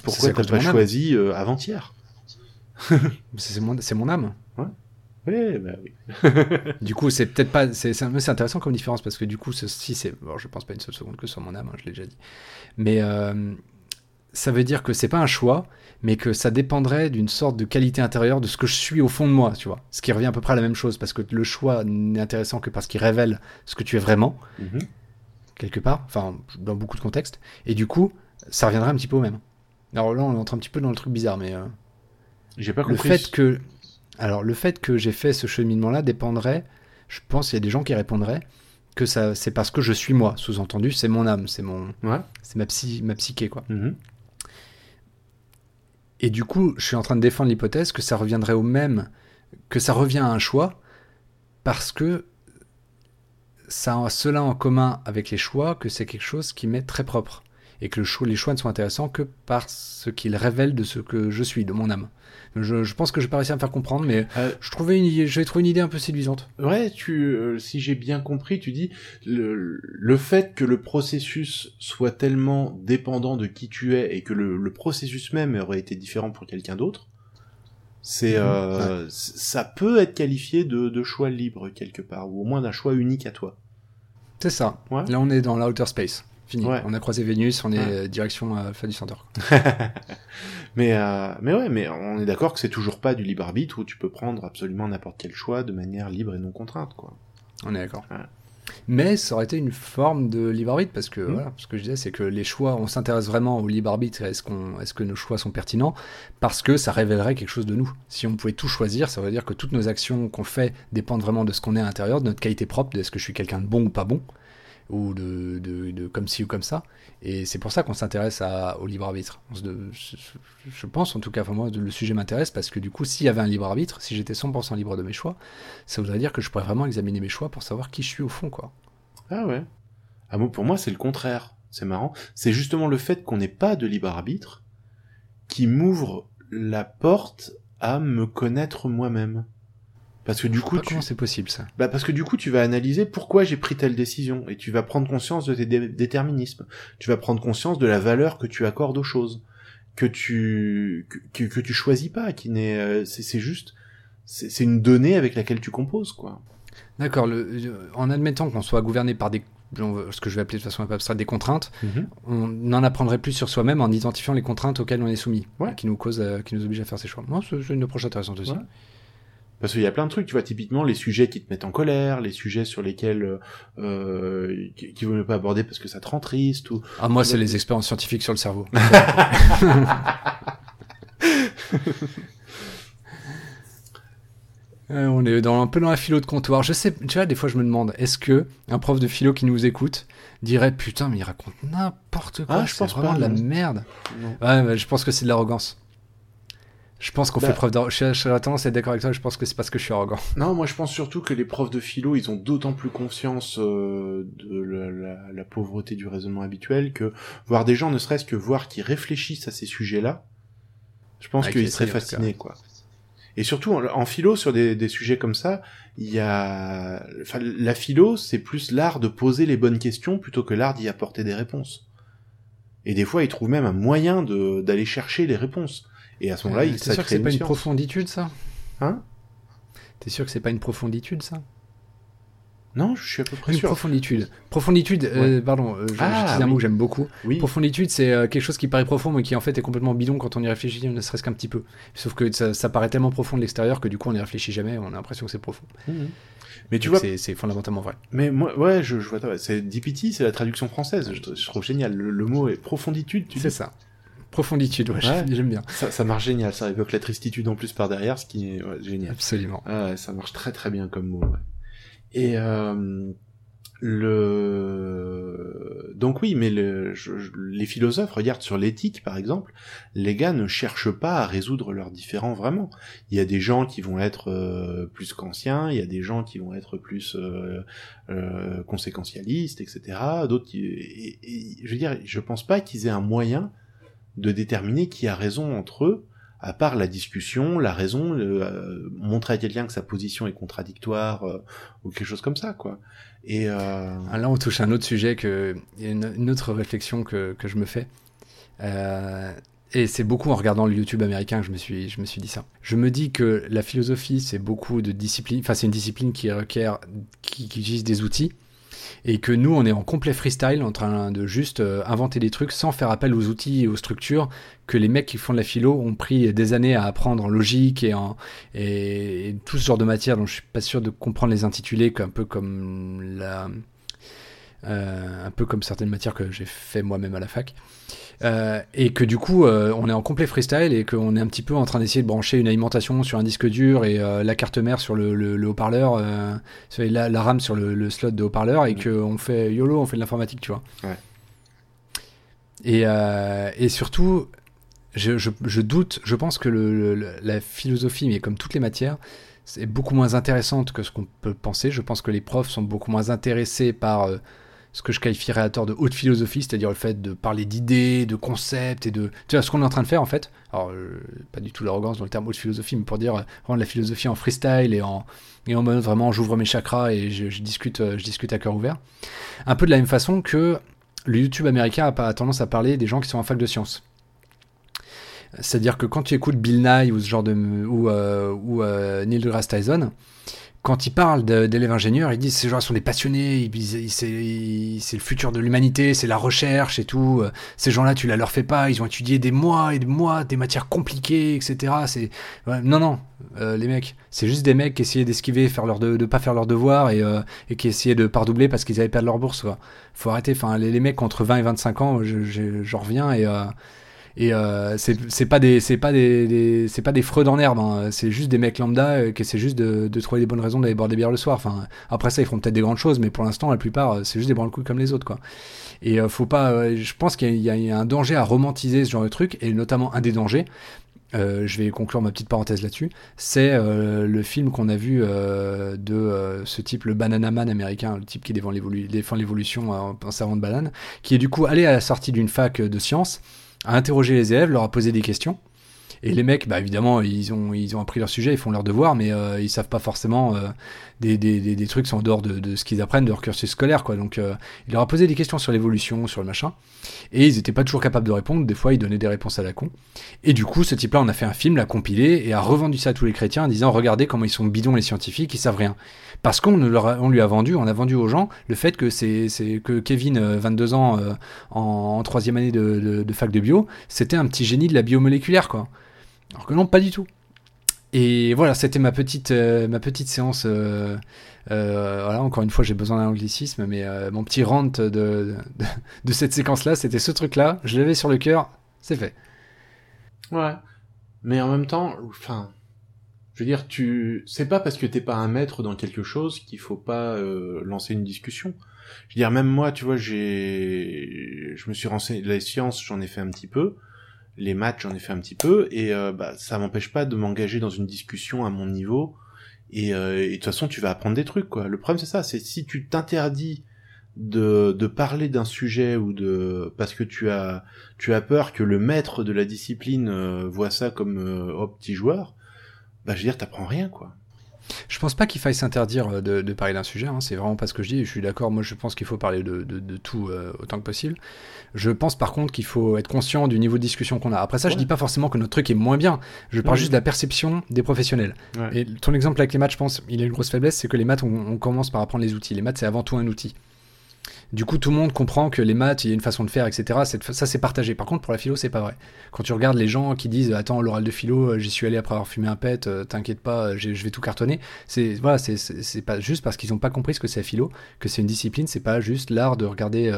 Pourquoi t'as pas choisi euh, avant-hier? C'est mon, mon âme. Oui, bah oui. Du coup, c'est peut-être pas. C'est intéressant comme différence parce que du coup, ceci, c'est. bon, je pense pas une seule seconde que ce soit mon âme, hein, je l'ai déjà dit. Mais euh, ça veut dire que c'est pas un choix, mais que ça dépendrait d'une sorte de qualité intérieure de ce que je suis au fond de moi, tu vois. Ce qui revient à peu près à la même chose parce que le choix n'est intéressant que parce qu'il révèle ce que tu es vraiment, Mhm. quelque part, enfin, dans beaucoup de contextes. Et du coup, ça reviendrait un petit peu au même. Alors là, on entre un petit peu dans le truc bizarre, mais. euh, J'ai pas le compris. fait que alors le fait que j'ai fait ce cheminement là dépendrait je pense qu'il y a des gens qui répondraient que ça c'est parce que je suis moi sous-entendu c'est mon âme c'est mon Ouais. c'est ma psy ma psyché quoi Mhm. Et du coup je suis en train de défendre l'hypothèse que ça reviendrait au même que ça revient à un choix parce que ça a cela en commun avec les choix que c'est quelque chose qui m'est très propre et que le choix, les choix ne sont intéressants que par ce qu'ils révèlent de ce que je suis, de mon âme. Je, je pense que je vais pas réussir à me faire comprendre, mais Euh, je trouvais une, j'ai trouvé une idée un peu séduisante. Ouais, tu, euh, si j'ai bien compris, tu dis le, le fait que le processus soit tellement dépendant de qui tu es et que le, le processus même aurait été différent pour quelqu'un d'autre, c'est, Mhm. euh, ça peut être qualifié de, de choix libre quelque part, ou au moins d'un choix unique à toi. C'est ça. Ouais. Là, on est dans l'outer space. Fini. Ouais. On a croisé Vénus, on est Ouais. euh, direction Alpha du Centaure. mais, euh, mais ouais, mais on est d'accord que c'est toujours pas du libre arbitre où tu peux prendre absolument n'importe quel choix de manière libre et non contrainte, quoi. On est d'accord. Ouais. Mais ça aurait été une forme de libre arbitre parce que Mm. voilà, ce que je disais, c'est que les choix, on s'intéresse vraiment au libre arbitre. et Est-ce qu'on, est-ce que nos choix sont pertinents Parce que ça révélerait quelque chose de nous. Si on pouvait tout choisir, ça veut dire que toutes nos actions qu'on fait dépendent vraiment de ce qu'on est à l'intérieur, de notre qualité propre, de est-ce que je suis quelqu'un de bon ou pas bon, ou de, de, comme ci ou comme ça. Et c'est pour ça qu'on s'intéresse au libre arbitre. Je, pense en tout cas, enfin moi, le sujet m'intéresse parce que du coup, s'il y avait un libre arbitre, si j'étais 100% libre de mes choix, ça voudrait dire que je pourrais vraiment examiner mes choix pour savoir qui je suis au fond, quoi. Ah ouais. Ah bon, pour moi, c'est le contraire. C'est marrant. C'est justement le fait qu'on n'ait pas de libre arbitre qui m'ouvre la porte à me connaître moi-même. Parce que du coup, tu... comment c'est possible ça. bah parce que du coup, tu vas analyser pourquoi j'ai pris telle décision et tu vas prendre conscience de tes dé- déterminismes. Tu vas prendre conscience de la valeur que tu accordes aux choses, que tu que, que, tu choisis pas, qui n'est euh, c'est c'est juste c'est une donnée avec laquelle tu composes quoi. D'accord, le- en admettant qu'on soit gouverné par des ce que je vais appeler de façon un peu abstraite des contraintes, on en apprendrait plus sur soi-même en identifiant les contraintes auxquelles on est soumis, Ouais. qui nous causent, euh, qui nous obligent à faire ces choix. Moi, c'est c'est une approche intéressante aussi. Ouais. Parce qu'il y a plein de trucs, tu vois, typiquement les sujets qui te mettent en colère, les sujets sur lesquels euh, qui, qui vaut mieux pas aborder parce que ça te rend triste ou Ah, moi, c'est les expériences scientifiques sur le cerveau. Euh, on est dans, un peu dans la philo de comptoir. Je sais, tu vois, des fois je me demande, est-ce que un prof de philo qui nous écoute dirait putain, mais il raconte n'importe quoi, Ah, je pense vraiment pas, de la merde. Ouais, bah, je pense que c'est de l'arrogance. Je pense qu'on Bah. fait preuve d'arrogance. Je j'aurais tendance à être d'accord avec toi, je pense que c'est parce que je suis arrogant. Non, moi je pense surtout que les profs de philo, ils ont d'autant plus confiance euh, de la, la- la pauvreté du raisonnement habituel que voir des gens, ne serait-ce que voir qui réfléchissent à ces sujets-là, je pense Ouais, qu'ils qui seraient fascinés, quoi. Et surtout en, en philo, sur des, des sujets comme ça, il y a, enfin, la philo, c'est plus l'art de poser les bonnes questions plutôt que l'art d'y apporter des réponses. Et des fois, ils trouvent même un moyen de d'aller chercher les réponses. Et à ce moment-là, Euh, ils T'es sûr que c'est pas une profonditude, ça? Hein? T'es sûr que c'est pas une profonditude, ça? Non, je suis à peu près Une sûr. profonditude. Profonditude, euh, pardon, euh, Ah, un oui. mot que j'aime beaucoup. Oui. Profonditude, c'est euh, quelque chose qui paraît profond, mais qui en fait est complètement bidon quand on y réfléchit, ne serait-ce qu'un petit peu. Sauf que ça, ça paraît tellement profond de l'extérieur que du coup on n'y réfléchit jamais, on a l'impression que c'est profond. Mhm. Mais tu vois, c'est- fondamentalement vrai. Mais moi, ouais, je, je vois, c'est DPT, c'est la traduction française, je, je trouve génial. Le, le mot est profonditude, tu C'est ça. Profonditude, ouais, Ouais. j'aime bien. Ça, ça marche génial, ça évoque la tristitude en plus par derrière, ce qui est ouais, génial. Absolument. Ah, ouais, ça marche très très bien comme mot. ouais. Et euh, le donc oui, mais le, je- je- les philosophes regarde sur l'éthique par exemple, les gars ne cherchent pas à résoudre leurs différends vraiment. Il y a des gens qui vont être euh, plus kantiens, il y a des gens qui vont être plus euh, euh, conséquentialistes, etc. D'autres qui et, et- je veux dire, je pense pas qu'ils aient un moyen de déterminer qui a raison entre eux à part la discussion, la raison, le, euh, montrer à quelqu'un que sa position est contradictoire euh, ou quelque chose comme ça, quoi. Et euh... Ah, Là, on touche à un autre sujet, que, une autre réflexion que, que je me fais. Euh, et c'est beaucoup en regardant le YouTube américain que je me suis, je me suis dit ça. Je me dis que la philosophie, c'est beaucoup de discipline. Enfin, c'est une discipline qui requiert, qui, qui utilise des outils. Et que nous, on est en complet freestyle, en train de juste euh, inventer des trucs sans faire appel aux outils et aux structures que les mecs qui font de la philo ont pris des années à apprendre en logique et en et, tout ce genre de matière dont je suis pas sûr de comprendre les intitulés, un peu comme la, euh, un peu comme certaines matières que j'ai fait moi-même à la fac. Euh, et que du coup, euh, on est en complet freestyle et qu'on est un petit peu en train d'essayer de brancher une alimentation sur un disque dur et euh, la carte mère sur le, le, le haut-parleur, la, la RAM sur le, le slot de haut-parleur et Mhm. qu'on fait YOLO, on fait de l'informatique, tu vois. Ouais. Et, et surtout, je, je, je doute, je pense que la philosophie, mais comme toutes les matières, c'est beaucoup moins intéressante que ce qu'on peut penser. Je pense que les profs sont beaucoup moins intéressés par ce que je qualifierais à tort de haute philosophie, c'est-à-dire le fait de parler d'idées, de concepts et de... Tu vois, ce qu'on est en train de faire en fait, alors euh, pas du tout l'arrogance dans le terme haute philosophie, mais pour dire euh, rendre la philosophie en freestyle et en, et en mode vraiment j'ouvre mes chakras et je, discute, euh, je discute à cœur ouvert. Un peu de la même façon que le YouTube américain a, a tendance à parler des gens qui sont en fac de sciences. C'est-à-dire que quand tu écoutes Bill Nye ou ce genre de ou, euh, ou Neil deGrasse Tyson, quand ils parlent d'élèves ingénieurs, ils disent ces gens sont des passionnés, c'est le futur de l'humanité, c'est la recherche et tout. Ces gens-là, tu la leur fais pas, ils ont étudié des mois et des mois, des matières compliquées, etc. Non non, euh, les mecs, c'est juste des mecs qui essayaient d'esquiver, faire leur de, de pas faire leur devoir et, euh, et qui essayaient de pas redoubler parce qu'ils avaient perdu leur bourse. Quoi. Faut arrêter. Enfin, les, mecs entre 20 et 25 ans, je- je- j'en reviens et euh, et euh, c'est pas des c'est pas des, c'est pas des freudes en herbe hein. c'est juste des mecs lambda euh, qui essaient juste de, trouver des bonnes raisons d'aller boire des bières le soir enfin après ça ils feront peut-être des grandes choses mais pour l'instant la plupart euh, c'est juste des branle couilles comme les autres quoi et euh, faut pas je pense qu'il y, a- un danger à romantiser ce genre de truc et notamment un des dangers je vais conclure ma petite parenthèse là-dessus. C'est le film qu'on a vu de ce type, le Banana Man américain, le type qui défend l'évolu- défend l'évolution en servant de banane, qui est du coup allé à la sortie d'une fac de sciences, a interrogé les élèves, leur a posé des questions. Et les mecs, bah évidemment, ils ont, ils ont appris leur sujet, ils font leur devoir, mais euh, ils savent pas forcément euh, des, des, des, des trucs qui sont en dehors de, de ce qu'ils apprennent de leur cursus scolaire, quoi. Donc, euh, il leur a posé des questions sur l'évolution, sur le machin, et ils étaient pas toujours capables de répondre. Des fois, ils donnaient des réponses à la con. Et du coup, ce type-là, on a fait un film, l'a compilé et a revendu ça à tous les chrétiens en disant regardez comment ils sont bidons les scientifiques, ils savent rien. Parce qu'on on lui a vendu, on a vendu aux gens le fait que c'est que Kevin, euh, 22 ans, euh, en, en troisième année de, de- de fac de bio, c'était un petit génie de la biomoléculaire, quoi. Alors que non, pas du tout. Et voilà, c'était ma petite euh, ma petite séance. euh, euh, voilà, encore une fois, j'ai besoin d'un anglicisme, mais euh, mon petit rant de, de, de cette séquence-là, c'était ce truc-là. Je l'avais sur le cœur, c'est fait. Ouais. Mais en même temps, enfin, je veux dire, tu, c'est pas parce que t'es pas un maître dans quelque chose qu'il faut pas euh, lancer une discussion. Je veux dire, même moi, tu vois, j'ai, je me suis renseigné, les sciences, j'en ai fait un petit peu, les maths, j'en ai fait un petit peu, et euh, bah, ça m'empêche pas de m'engager dans une discussion à mon niveau. Et, euh, de toute façon, tu vas apprendre des trucs, quoi. Le problème, c'est ça, c'est si tu t'interdis de, de parler d'un sujet ou de parce que tu as tu as peur que le maître de la discipline euh, voit ça comme euh, oh petit joueur, bah je veux dire t'apprends rien quoi. Je pense pas qu'il faille s'interdire euh, de, de parler d'un sujet, hein, c'est vraiment pas ce que je dis, je suis d'accord, moi je pense qu'il faut parler de, de, de tout euh, autant que possible. Je pense par contre qu'il faut être conscient du niveau de discussion qu'on a. Après ça, je Ouais. dis pas forcément que notre truc est moins bien, je parle juste de la perception des professionnels. Ouais. Et ton exemple avec les maths, je pense, il a une grosse faiblesse, c'est que les maths, on, on commence par apprendre les outils. Les maths, c'est avant tout un outil. Du coup, tout le monde comprend que les maths, il y a une façon de faire, etc. Ça, c'est partagé. Par contre, pour la philo, c'est pas vrai. Quand tu regardes les gens qui disent Attends, l'oral de philo, euh, j'y suis allé après avoir fumé un pet, euh, t'inquiète pas, euh, je vais tout cartonner. C'est voilà, c'est- pas juste parce qu'ils ont pas compris ce que c'est la philo, que c'est une discipline, c'est pas juste l'art de regarder,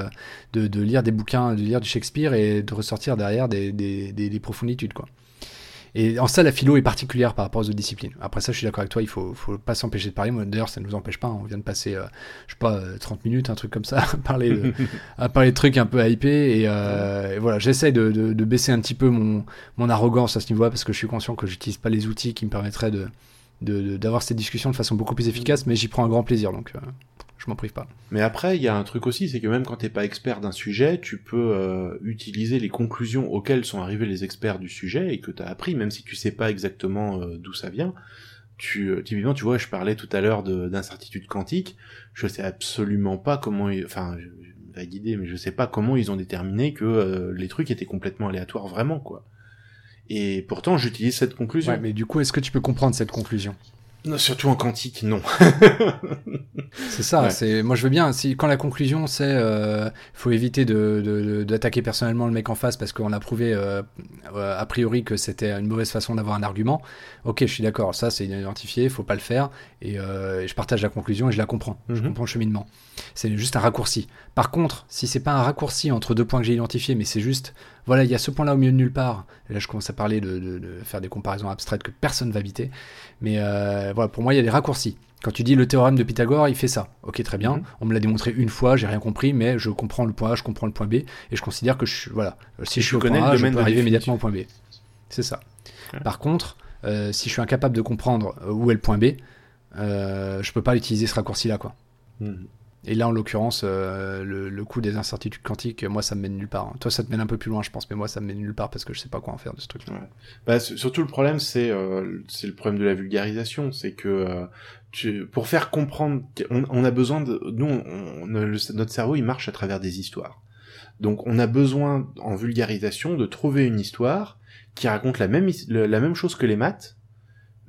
de, lire des bouquins, de lire du Shakespeare et de ressortir derrière des, des, quoi. Et en ça, la philo est particulière par rapport aux autres disciplines. Après ça, je suis d'accord avec toi, il faut, faut pas s'empêcher de parler. Moi, d'ailleurs, ça ne nous empêche pas. hein. On vient de passer, euh, je sais pas, euh, 30 minutes, un truc comme ça, à parler de, à parler de trucs un peu hypés. Et, euh, et voilà, j'essaye de, de, de baisser un petit peu mon, mon arrogance à ce niveau-là parce que je suis conscient que j'utilise pas les outils qui me permettraient de- d'avoir cette discussion de façon beaucoup plus efficace, mais j'y prends un grand plaisir, donc euh, je m'en prive pas. Mais après, il y a un truc aussi, c'est que même quand t'es pas expert d'un sujet, tu peux euh, utiliser les conclusions auxquelles sont arrivés les experts du sujet et que t'as appris, même si tu sais pas exactement euh, d'où ça vient. Tu, euh, typiquement, tu vois, je parlais tout à l'heure de- d'incertitude quantique. Je sais absolument pas comment, ils- enfin, vais guider, mais je sais pas comment ils ont déterminé que euh, les trucs étaient complètement aléatoires vraiment, quoi. Et pourtant, j'utilise cette conclusion. Ouais, mais du coup, est-ce que tu peux comprendre cette conclusion? Non, surtout en quantique, non. C'est ça, Ouais. c'est moi je veux bien. Si quand la conclusion c'est euh, faut éviter de d'attaquer personnellement le mec en face parce qu'on a prouvé euh, euh, a priori que c'était une mauvaise façon d'avoir un argument. Ok, je suis d'accord. Ça c'est identifié, faut pas le faire. Et, euh, et je partage la conclusion et je la comprends. Je Mhm. comprends le cheminement. C'est juste un raccourci. Par contre, si c'est pas un raccourci entre deux points que j'ai identifiés, mais c'est juste voilà il y a ce point-là au milieu de nulle part. Et là je commence à parler de, de- de faire des comparaisons abstraites que personne va habiter. Mais euh, voilà pour moi il y a des raccourcis. Quand tu dis le théorème de Pythagore, il fait ça. Ok, très bien. Mhm. On me l'a démontré une fois, j'ai rien compris, mais je comprends le point A, je comprends le point B, et je considère que je suis, voilà, si Et je suis au point A, je peux arriver immédiatement au point B. C'est ça. Ouais. Par contre, euh, si je suis incapable de comprendre où est le point B, euh, je peux pas utiliser ce raccourci-là, quoi. Mhm. Et là, en l'occurrence, euh, le, le coup des incertitudes quantiques, moi, ça me mène nulle part. hein. Toi, ça te mène un peu plus loin, je pense, mais moi, ça me mène nulle part parce que je sais pas quoi en faire de ce truc-là. Bah, surtout le problème, c'est euh, c'est le problème de la vulgarisation, c'est que euh, tu, pour faire comprendre, on, on a besoin de, nous, on, on- le- notre cerveau, il marche à travers des histoires. Donc, on a besoin en vulgarisation de trouver une histoire qui raconte la même la même chose que les maths,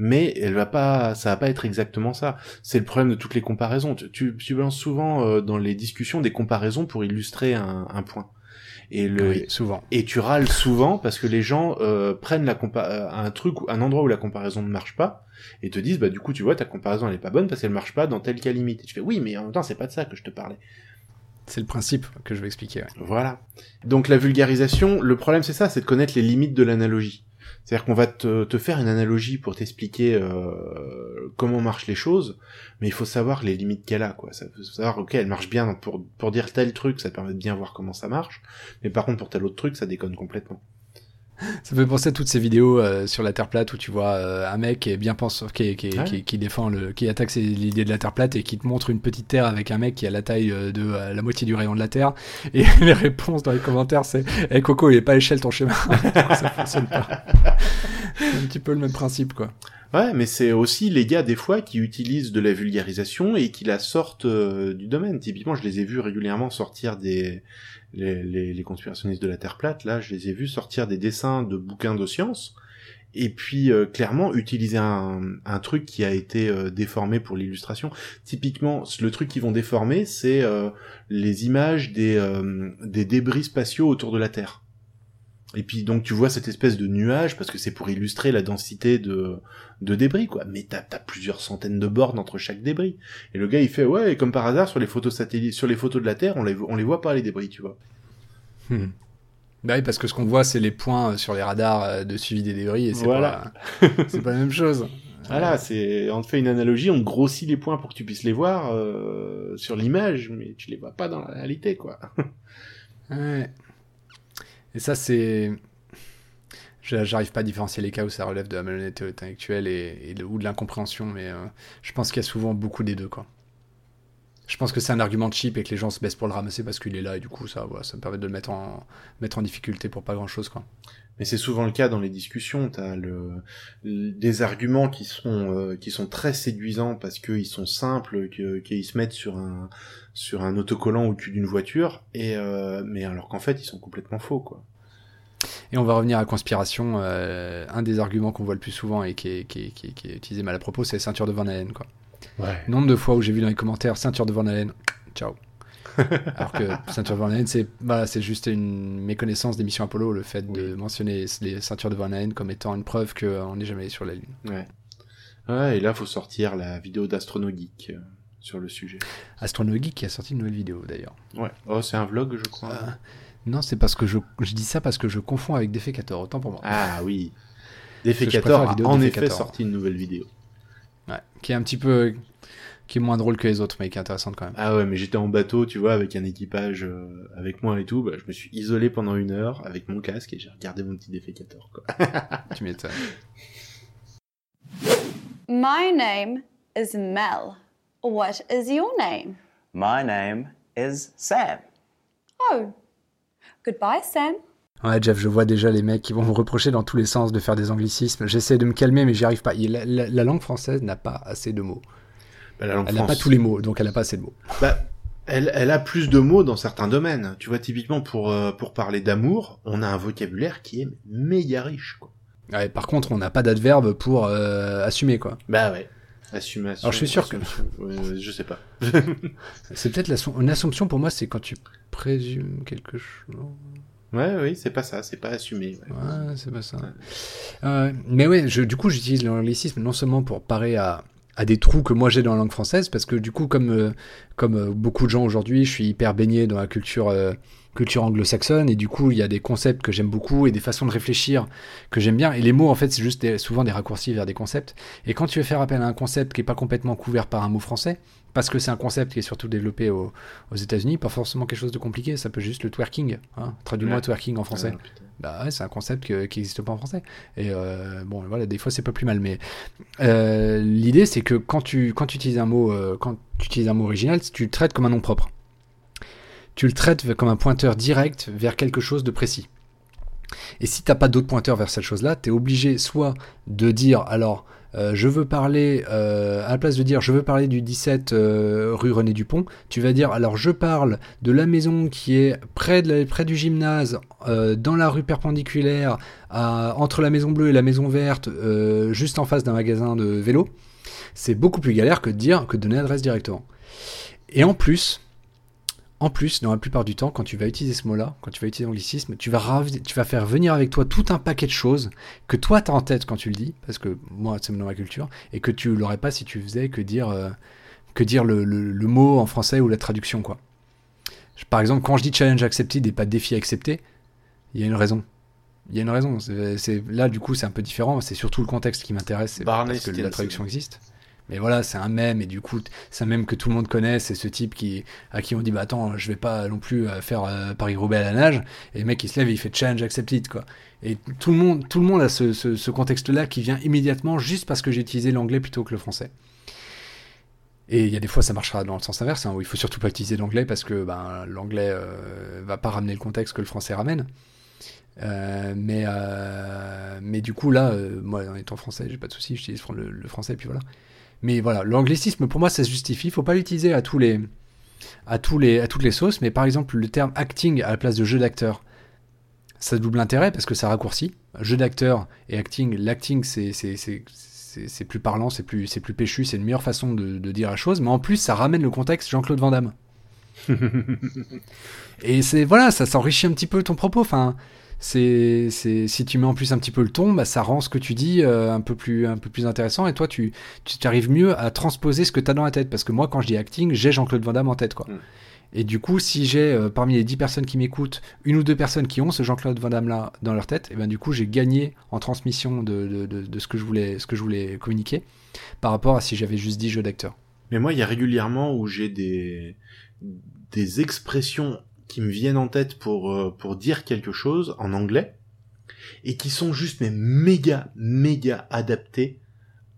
mais elle va pas, ça va pas être exactement ça. C'est le problème de toutes les comparaisons. Tu, tu, tu balances souvent euh, dans les discussions des comparaisons pour illustrer un, un point. Et le, Oui, souvent. et tu râles souvent parce que les gens euh, prennent la compa euh, un truc, un endroit où la comparaison ne marche pas, et te disent bah du coup tu vois ta comparaison elle est pas bonne parce qu'elle marche pas dans tel cas limite. Et tu fais oui mais en même temps c'est pas de ça que je te parlais. C'est le principe que je vais expliquer. ouais. Voilà. Donc la vulgarisation, le problème c'est ça, c'est de connaître les limites de l'analogie. C'est-à-dire qu'on va te, faire une analogie pour t'expliquer euh, comment marchent les choses, mais il faut savoir les limites qu'elle a, quoi. Ça faut savoir, ok, elle marche bien pour, pour dire tel truc, ça te permet de bien voir comment ça marche, mais par contre pour tel autre truc, ça déconne complètement. Ça me fait penser à toutes ces vidéos euh, sur la Terre plate où tu vois euh, un mec qui est bien pensant, qui, qui, Ouais. qui, qui défend le, qui attaque l'idée de la Terre plate et qui te montre une petite Terre avec un mec qui a la taille euh, de euh, la moitié du rayon de la Terre. Et les réponses dans les commentaires c'est "Eh Coco, il est pas à l'échelle ton schéma." Ça fonctionne pas. Un petit peu le même principe quoi. Ouais, mais c'est aussi les gars des fois qui utilisent de la vulgarisation et qui la sortent euh, du domaine. Typiquement, je les ai vus régulièrement sortir des les, les, les conspirationnistes de la Terre plate. Là, je les ai vus sortir des dessins de bouquins de science et puis euh, clairement utiliser un, un truc qui a été euh, déformé pour l'illustration. Typiquement, le truc qu'ils vont déformer, c'est euh, les images des euh, des débris spatiaux autour de la Terre. Et puis donc tu vois cette espèce de nuage parce que c'est pour illustrer la densité de de débris quoi mais t'as as plusieurs centaines de bornes entre chaque débris et le gars il fait ouais et comme par hasard sur les photos satellites sur les photos de la terre on les on les voit pas les débris tu vois Hmm. Bah oui, parce que ce qu'on voit c'est les points euh, sur les radars euh, de suivi des débris et c'est Voilà. pas c'est pas la même chose. voilà c'est on te fait une analogie on grossit les points pour que tu puisses les voir euh, sur l'image mais tu les vois pas dans la réalité quoi Ouais. Et ça, c'est. J'arrive pas à différencier les cas où ça relève de la malhonnêteté intellectuelle et, ou de l'incompréhension, mais euh, je pense qu'il y a souvent beaucoup des deux, quoi. Je pense que c'est un argument cheap et que les gens se baissent pour le ramasser parce qu'il est là et du coup, ça, ça me permet de le mettre en, mettre en difficulté pour pas grand chose, quoi. Mais c'est souvent le cas dans les discussions. T'as le, le- des arguments qui sont euh, qui sont très séduisants parce qu'ils sont simples, qu'ils se mettent sur un sur un autocollant au cul d'une voiture, et euh, mais alors qu'en fait ils sont complètement faux quoi. Et on va revenir à conspiration. euh, un des arguments qu'on voit le plus souvent et qui est, qui est- qui est- qui est utilisé mal à propos, c'est ceinture de Van Allen, quoi. Ouais. Nombre de fois où j'ai vu dans les commentaires ceinture de Van Allen, ciao. Alors que ceinture de Van Allen, c'est voilà, c'est juste une méconnaissance des missions Apollo, le fait de mentionner les ceintures de Van Allen comme étant une preuve qu'on n'est jamais allé sur la Lune. Ouais. Ouais, et là faut sortir la vidéo d'Astronogeek euh, sur le sujet. Astronogeek qui a sorti une nouvelle vidéo d'ailleurs. Ouais. Oh, c'est un vlog, je crois. Euh, non, c'est parce que je, je dis ça parce que je confonds avec Defecator, autant pour moi. Ah oui. Defecator a en Defecator. effet sorti une nouvelle vidéo. Ouais, qui est un petit peu. Qui est moins drôle que les autres, mais qui est intéressante quand même. Ah ouais, mais j'étais en bateau, tu vois, avec un équipage euh, avec moi et tout. Bah, je me suis isolé pendant une heure avec mon casque et j'ai regardé mon petit Defecator quoi. Tu m'étonnes. My name is Mel. What is your name? My name is Sam. Oh, goodbye, Sam. Ouais, Jeff, je vois déjà les mecs qui vont me reprocher dans tous les sens de faire des anglicismes. J'essaie de me calmer, mais j'y arrive pas. Il- La, la- la langue française n'a pas assez de mots. Bah, la langue Elle n'a pas tous les mots, donc elle n'a pas assez de mots. Bah, elle, elle a plus de mots dans certains domaines. Tu vois, typiquement pour euh, pour parler d'amour, on a un vocabulaire qui est méga riche, quoi. Ouais, par contre, on n'a pas d'adverbe pour euh, assumer, quoi. Bah ouais. Assumation. Alors, je suis sûr que- je sais pas. C'est peut-être une assumption pour moi, c'est quand tu présumes quelque chose. Ouais, oui, c'est pas ça, c'est pas assumé. ouais. Ouais, c'est pas ça. Euh, mais ouais, je, du coup, j'utilise l'anglicisme non seulement pour parer à, à des trous que moi j'ai dans la langue française, parce que du coup, comme, euh, comme euh, beaucoup de gens aujourd'hui, je suis hyper baigné dans la culture, euh, culture anglo-saxonne, et du coup, il y a des concepts que j'aime beaucoup et des façons de réfléchir que j'aime bien. Et les mots, en fait, c'est juste souvent des raccourcis vers des concepts. Et quand tu veux faire appel à un concept qui est pas complètement couvert par un mot français, parce que c'est un concept qui est surtout développé au- aux États-Unis, pas forcément quelque chose de compliqué, ça peut juste le twerking. Hein. Traduis-moi Ouais. twerking en français. Ah. Bah ouais, c'est un concept que- qui n'existe pas en français. Et euh, bon, voilà, des fois c'est pas plus mal. Mais euh, l'idée c'est que quand tu quand tu utilises un mot euh, quand tu utilises un mot original, tu le traites comme un nom propre. Tu le traites comme un pointeur direct vers quelque chose de précis. Et si t'as pas d'autres pointeurs vers cette chose-là, t'es obligé soit de dire alors euh, je veux parler euh, à la place de dire je veux parler du 17 euh, rue René Dupont, tu vas dire alors je parle de la maison qui est près de près du gymnase dans la rue perpendiculaire à- entre la maison bleue et la maison verte juste en face d'un magasin de vélo. C'est beaucoup plus galère que de dire que de donner l'adresse directement. Et en plus, en plus, dans la plupart du temps, quand tu vas utiliser ce mot-là, quand tu vas utiliser l'anglicisme, tu vas, tu vas faire venir avec toi tout un paquet de choses que toi tu as en tête quand tu le dis, parce que moi c'est dans ma culture, et que tu l'aurais pas si tu faisais que dire, euh, que dire le, le- le mot en français ou la traduction. quoi. Je- Par exemple, quand je dis challenge accepted et pas défi accepté, il y a une raison. Il y a une raison. C'est, là, du coup, c'est un peu différent. C'est surtout le contexte qui m'intéresse. Barney parce que la traduction existe. Mais voilà, c'est un mème et du coup, c'est un mème que tout le monde connaît. C'est ce type qui, à qui on dit, bah attends, je vais pas non plus euh, faire euh, Paris-Roubaix à la nage. Et le mec, il se lève et il fait challenge accepted, quoi. Et tout le monde, tout le monde a ce, ce- contexte-là qui vient immédiatement juste parce que j'ai utilisé l'anglais plutôt que le français. Et il y a des fois, ça marchera dans le sens inverse, hein, où il faut surtout pas utiliser l'anglais parce que ben, l'anglais euh, va pas ramener le contexte que le français ramène. Euh, mais, mais du coup, là, moi, en étant français, j'ai pas de souci, j'utilise le, le français, et puis voilà. Mais voilà, l'anglicisme, pour moi, ça se justifie. Faut pas l'utiliser à tous les, à tous les, à toutes les sauces. Mais par exemple, le terme acting à la place de jeu d'acteur, ça a double intérêt parce que ça raccourcit. Jeu d'acteur et acting, l'acting, c'est, c'est, c'est, c'est, c'est plus parlant, c'est plus, c'est plus péchu, c'est une meilleure façon de, de dire la chose. Mais en plus, ça ramène le contexte Jean-Claude Van Damme. Et c'est voilà, ça s'enrichit un petit peu ton propos. Enfin, c'est c'est si tu mets en plus un petit peu le ton, bah, ça rend ce que tu dis euh, un peu plus un peu plus intéressant. Et toi, tu tu arrives mieux à transposer ce que tu as dans la tête. Parce que moi, quand je dis acting, j'ai Jean-Claude Van Damme en tête, quoi. Mm. Et du coup, si j'ai euh, parmi les 10 personnes qui m'écoutent, une ou deux personnes qui ont ce Jean-Claude Van Damme là dans leur tête, et ben du coup, j'ai gagné en transmission de, de, de, de ce que je voulais ce que je voulais communiquer par rapport à si j'avais juste dit jeu d'acteur. Mais moi, il y a régulièrement où j'ai des des expressions qui me viennent en tête pour euh, pour dire quelque chose en anglais et qui sont juste mais méga méga adaptées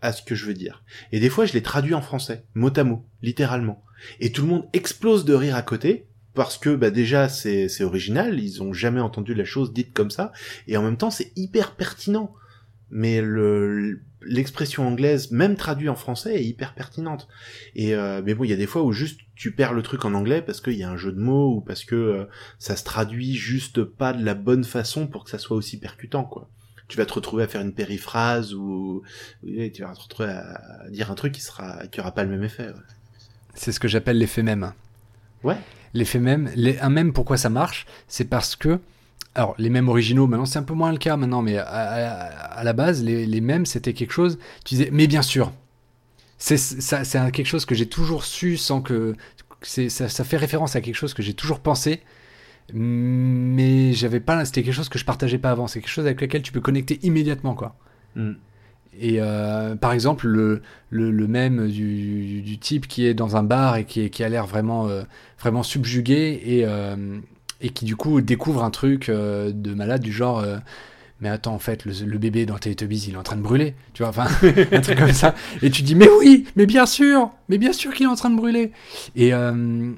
à ce que je veux dire. Et des fois, je les traduis en français, mot à mot, littéralement. Et tout le monde explose de rire à côté parce que bah déjà c'est c'est original, ils ont jamais entendu la chose dite comme ça et en même temps c'est hyper pertinent. Mais le l'expression anglaise, même traduite en français, est hyper pertinente. Et euh, mais bon, il y a des fois où juste tu perds le truc en anglais parce qu'il y a un jeu de mots ou parce que euh, ça se traduit juste pas de la bonne façon pour que ça soit aussi percutant, quoi. Tu vas te retrouver à faire une périphrase ou tu vas te retrouver à dire un truc qui sera qui aura pas le même effet. ouais. C'est ce que j'appelle l'effet même. Ouais. L'effet même, les, un même, pourquoi ça marche C'est parce que, alors les mêmes originaux, maintenant c'est un peu moins le cas maintenant, mais à, à- à la base, les, les mêmes c'était quelque chose, tu disais, mais bien sûr. C'est quelque chose que j'ai toujours su sans que. Ça, ça fait référence à quelque chose que j'ai toujours pensé, mais j'avais pas. C'était quelque chose que je partageais pas avant. C'est quelque chose avec lequel tu peux connecter immédiatement, quoi. Mm. Et euh, par exemple, le, le, le même du, du- type qui est dans un bar et qui, qui a l'air vraiment, euh, vraiment subjugué et, euh, et qui du coup découvre un truc euh, de malade du genre euh, mais attends en fait le, bébé dans Teletubbies il est en train de brûler. Tu vois enfin un truc comme ça. Et tu dis mais oui mais bien sûr mais bien sûr qu'il est en train de brûler. Et, euh,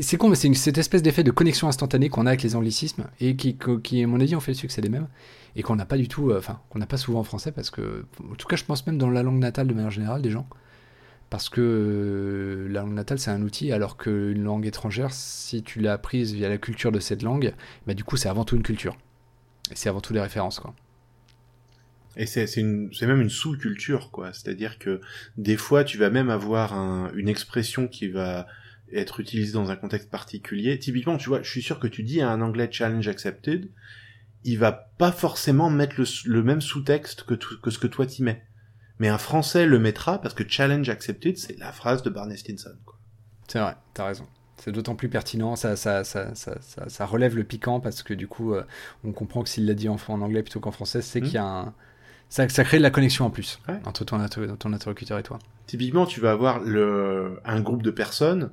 c'est con mais c'est une- cette espèce d'effet de connexion instantanée qu'on a avec les anglicismes et qui, qui à mon avis ont fait le succès des mêmes et qu'on n'a pas du tout, enfin, qu'on n'a pas souvent en français parce que, en tout cas, je pense même dans la langue natale de manière générale des gens, parce que euh, la langue natale c'est un outil, alors qu'une langue étrangère, si tu l'as apprise via la culture de cette langue, bah du coup c'est avant tout une culture, et c'est avant tout des références quoi. Et c'est même une sous-culture quoi. C'est-à-dire que des fois tu vas même avoir un, une expression qui va être utilisée dans un contexte particulier. Typiquement, tu vois, je suis sûr que tu dis à un anglais challenge accepted, il va pas forcément mettre le, le même sous-texte que, que ce que toi t'y mets. Mais un français le mettra parce que challenge accepted, c'est la phrase de Barney Stinson. C'est vrai, t'as raison. C'est d'autant plus pertinent, ça, ça, ça, ça, ça, ça relève le piquant parce que du coup, euh, on comprend que s'il l'a dit en, en anglais plutôt qu'en français, c'est qu'il y a un. Ça, ça crée de la connexion en plus Ouais. entre ton, inter- ton interlocuteur et toi. Typiquement, tu vas avoir le, un groupe de personnes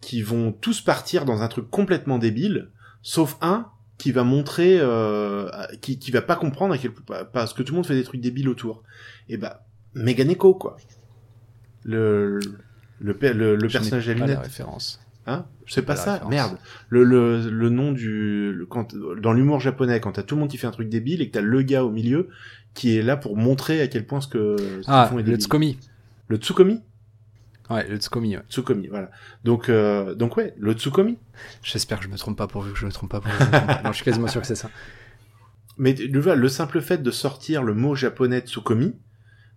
qui vont tous partir dans un truc complètement débile, sauf un qui va montrer, euh, qui, qui va pas comprendre à quel, parce que tout le monde fait des trucs débiles autour. Et bah, Megan Echo, quoi. Le, le, le, le personnage à pas la lunettes. référence. Hein? C'est pas ça, merde. Le, le, le nom du... le- quand, dans l'humour japonais, quand t'as tout le monde qui fait un truc débile et que t'as le gars au milieu qui est là pour montrer à quel point ce que ce Ah, font est le. Tsukomi. Le Tsukomi Ouais, le Tsukomi, ouais. Tsukomi, voilà. Donc, euh, donc ouais, le Tsukomi. J'espère que je me trompe pas pourvu que je me trompe pas pas. Non, je suis quasiment sûr que c'est ça. Mais tu vois, le simple fait de sortir le mot japonais Tsukomi,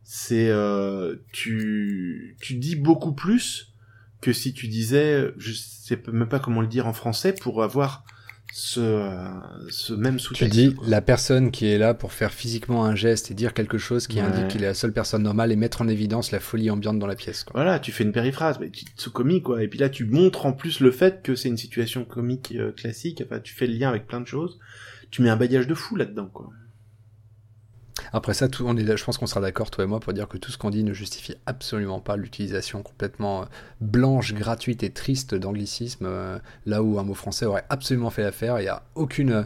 c'est euh, tu tu dis beaucoup plus que si tu disais, je sais même pas comment le dire en français pour avoir ce euh, ce même Tu sous-texte. dis quoi. la personne qui est là pour faire physiquement un geste et dire quelque chose qui Ouais. indique qu'il est la seule personne normale et mettre en évidence la folie ambiante dans la pièce. Quoi. Voilà, tu fais une périphrase, mais tu Tsukomi quoi. Et puis là, tu montres en plus le fait que c'est une situation comique euh, classique. Enfin, tu fais le lien avec plein de choses. Tu mets un bagage de fou là-dedans, quoi. Après ça, tout, on est, je pense qu'on sera d'accord, toi et moi, pour dire que tout ce qu'on dit ne justifie absolument pas l'utilisation complètement euh, blanche, gratuite et triste d'anglicisme, euh, là où un mot français aurait absolument fait l'affaire. Il n'y a aucune,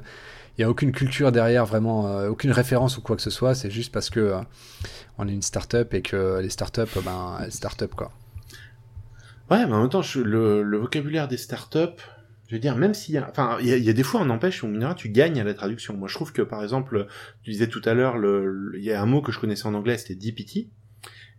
il y a aucune culture derrière, vraiment, euh, aucune référence ou quoi que ce soit. C'est juste parce que on est une start-up et que les start-up, ben, start-up quoi. Ouais, mais en même temps, le, le vocabulaire des startups, je veux dire, même s'il y a, enfin, il y a, des fois, on empêche, on dira, tu gagnes à la traduction. Moi, je trouve que, par exemple, tu disais tout à l'heure, il y a un mot que je connaissais en anglais, c'était DPT,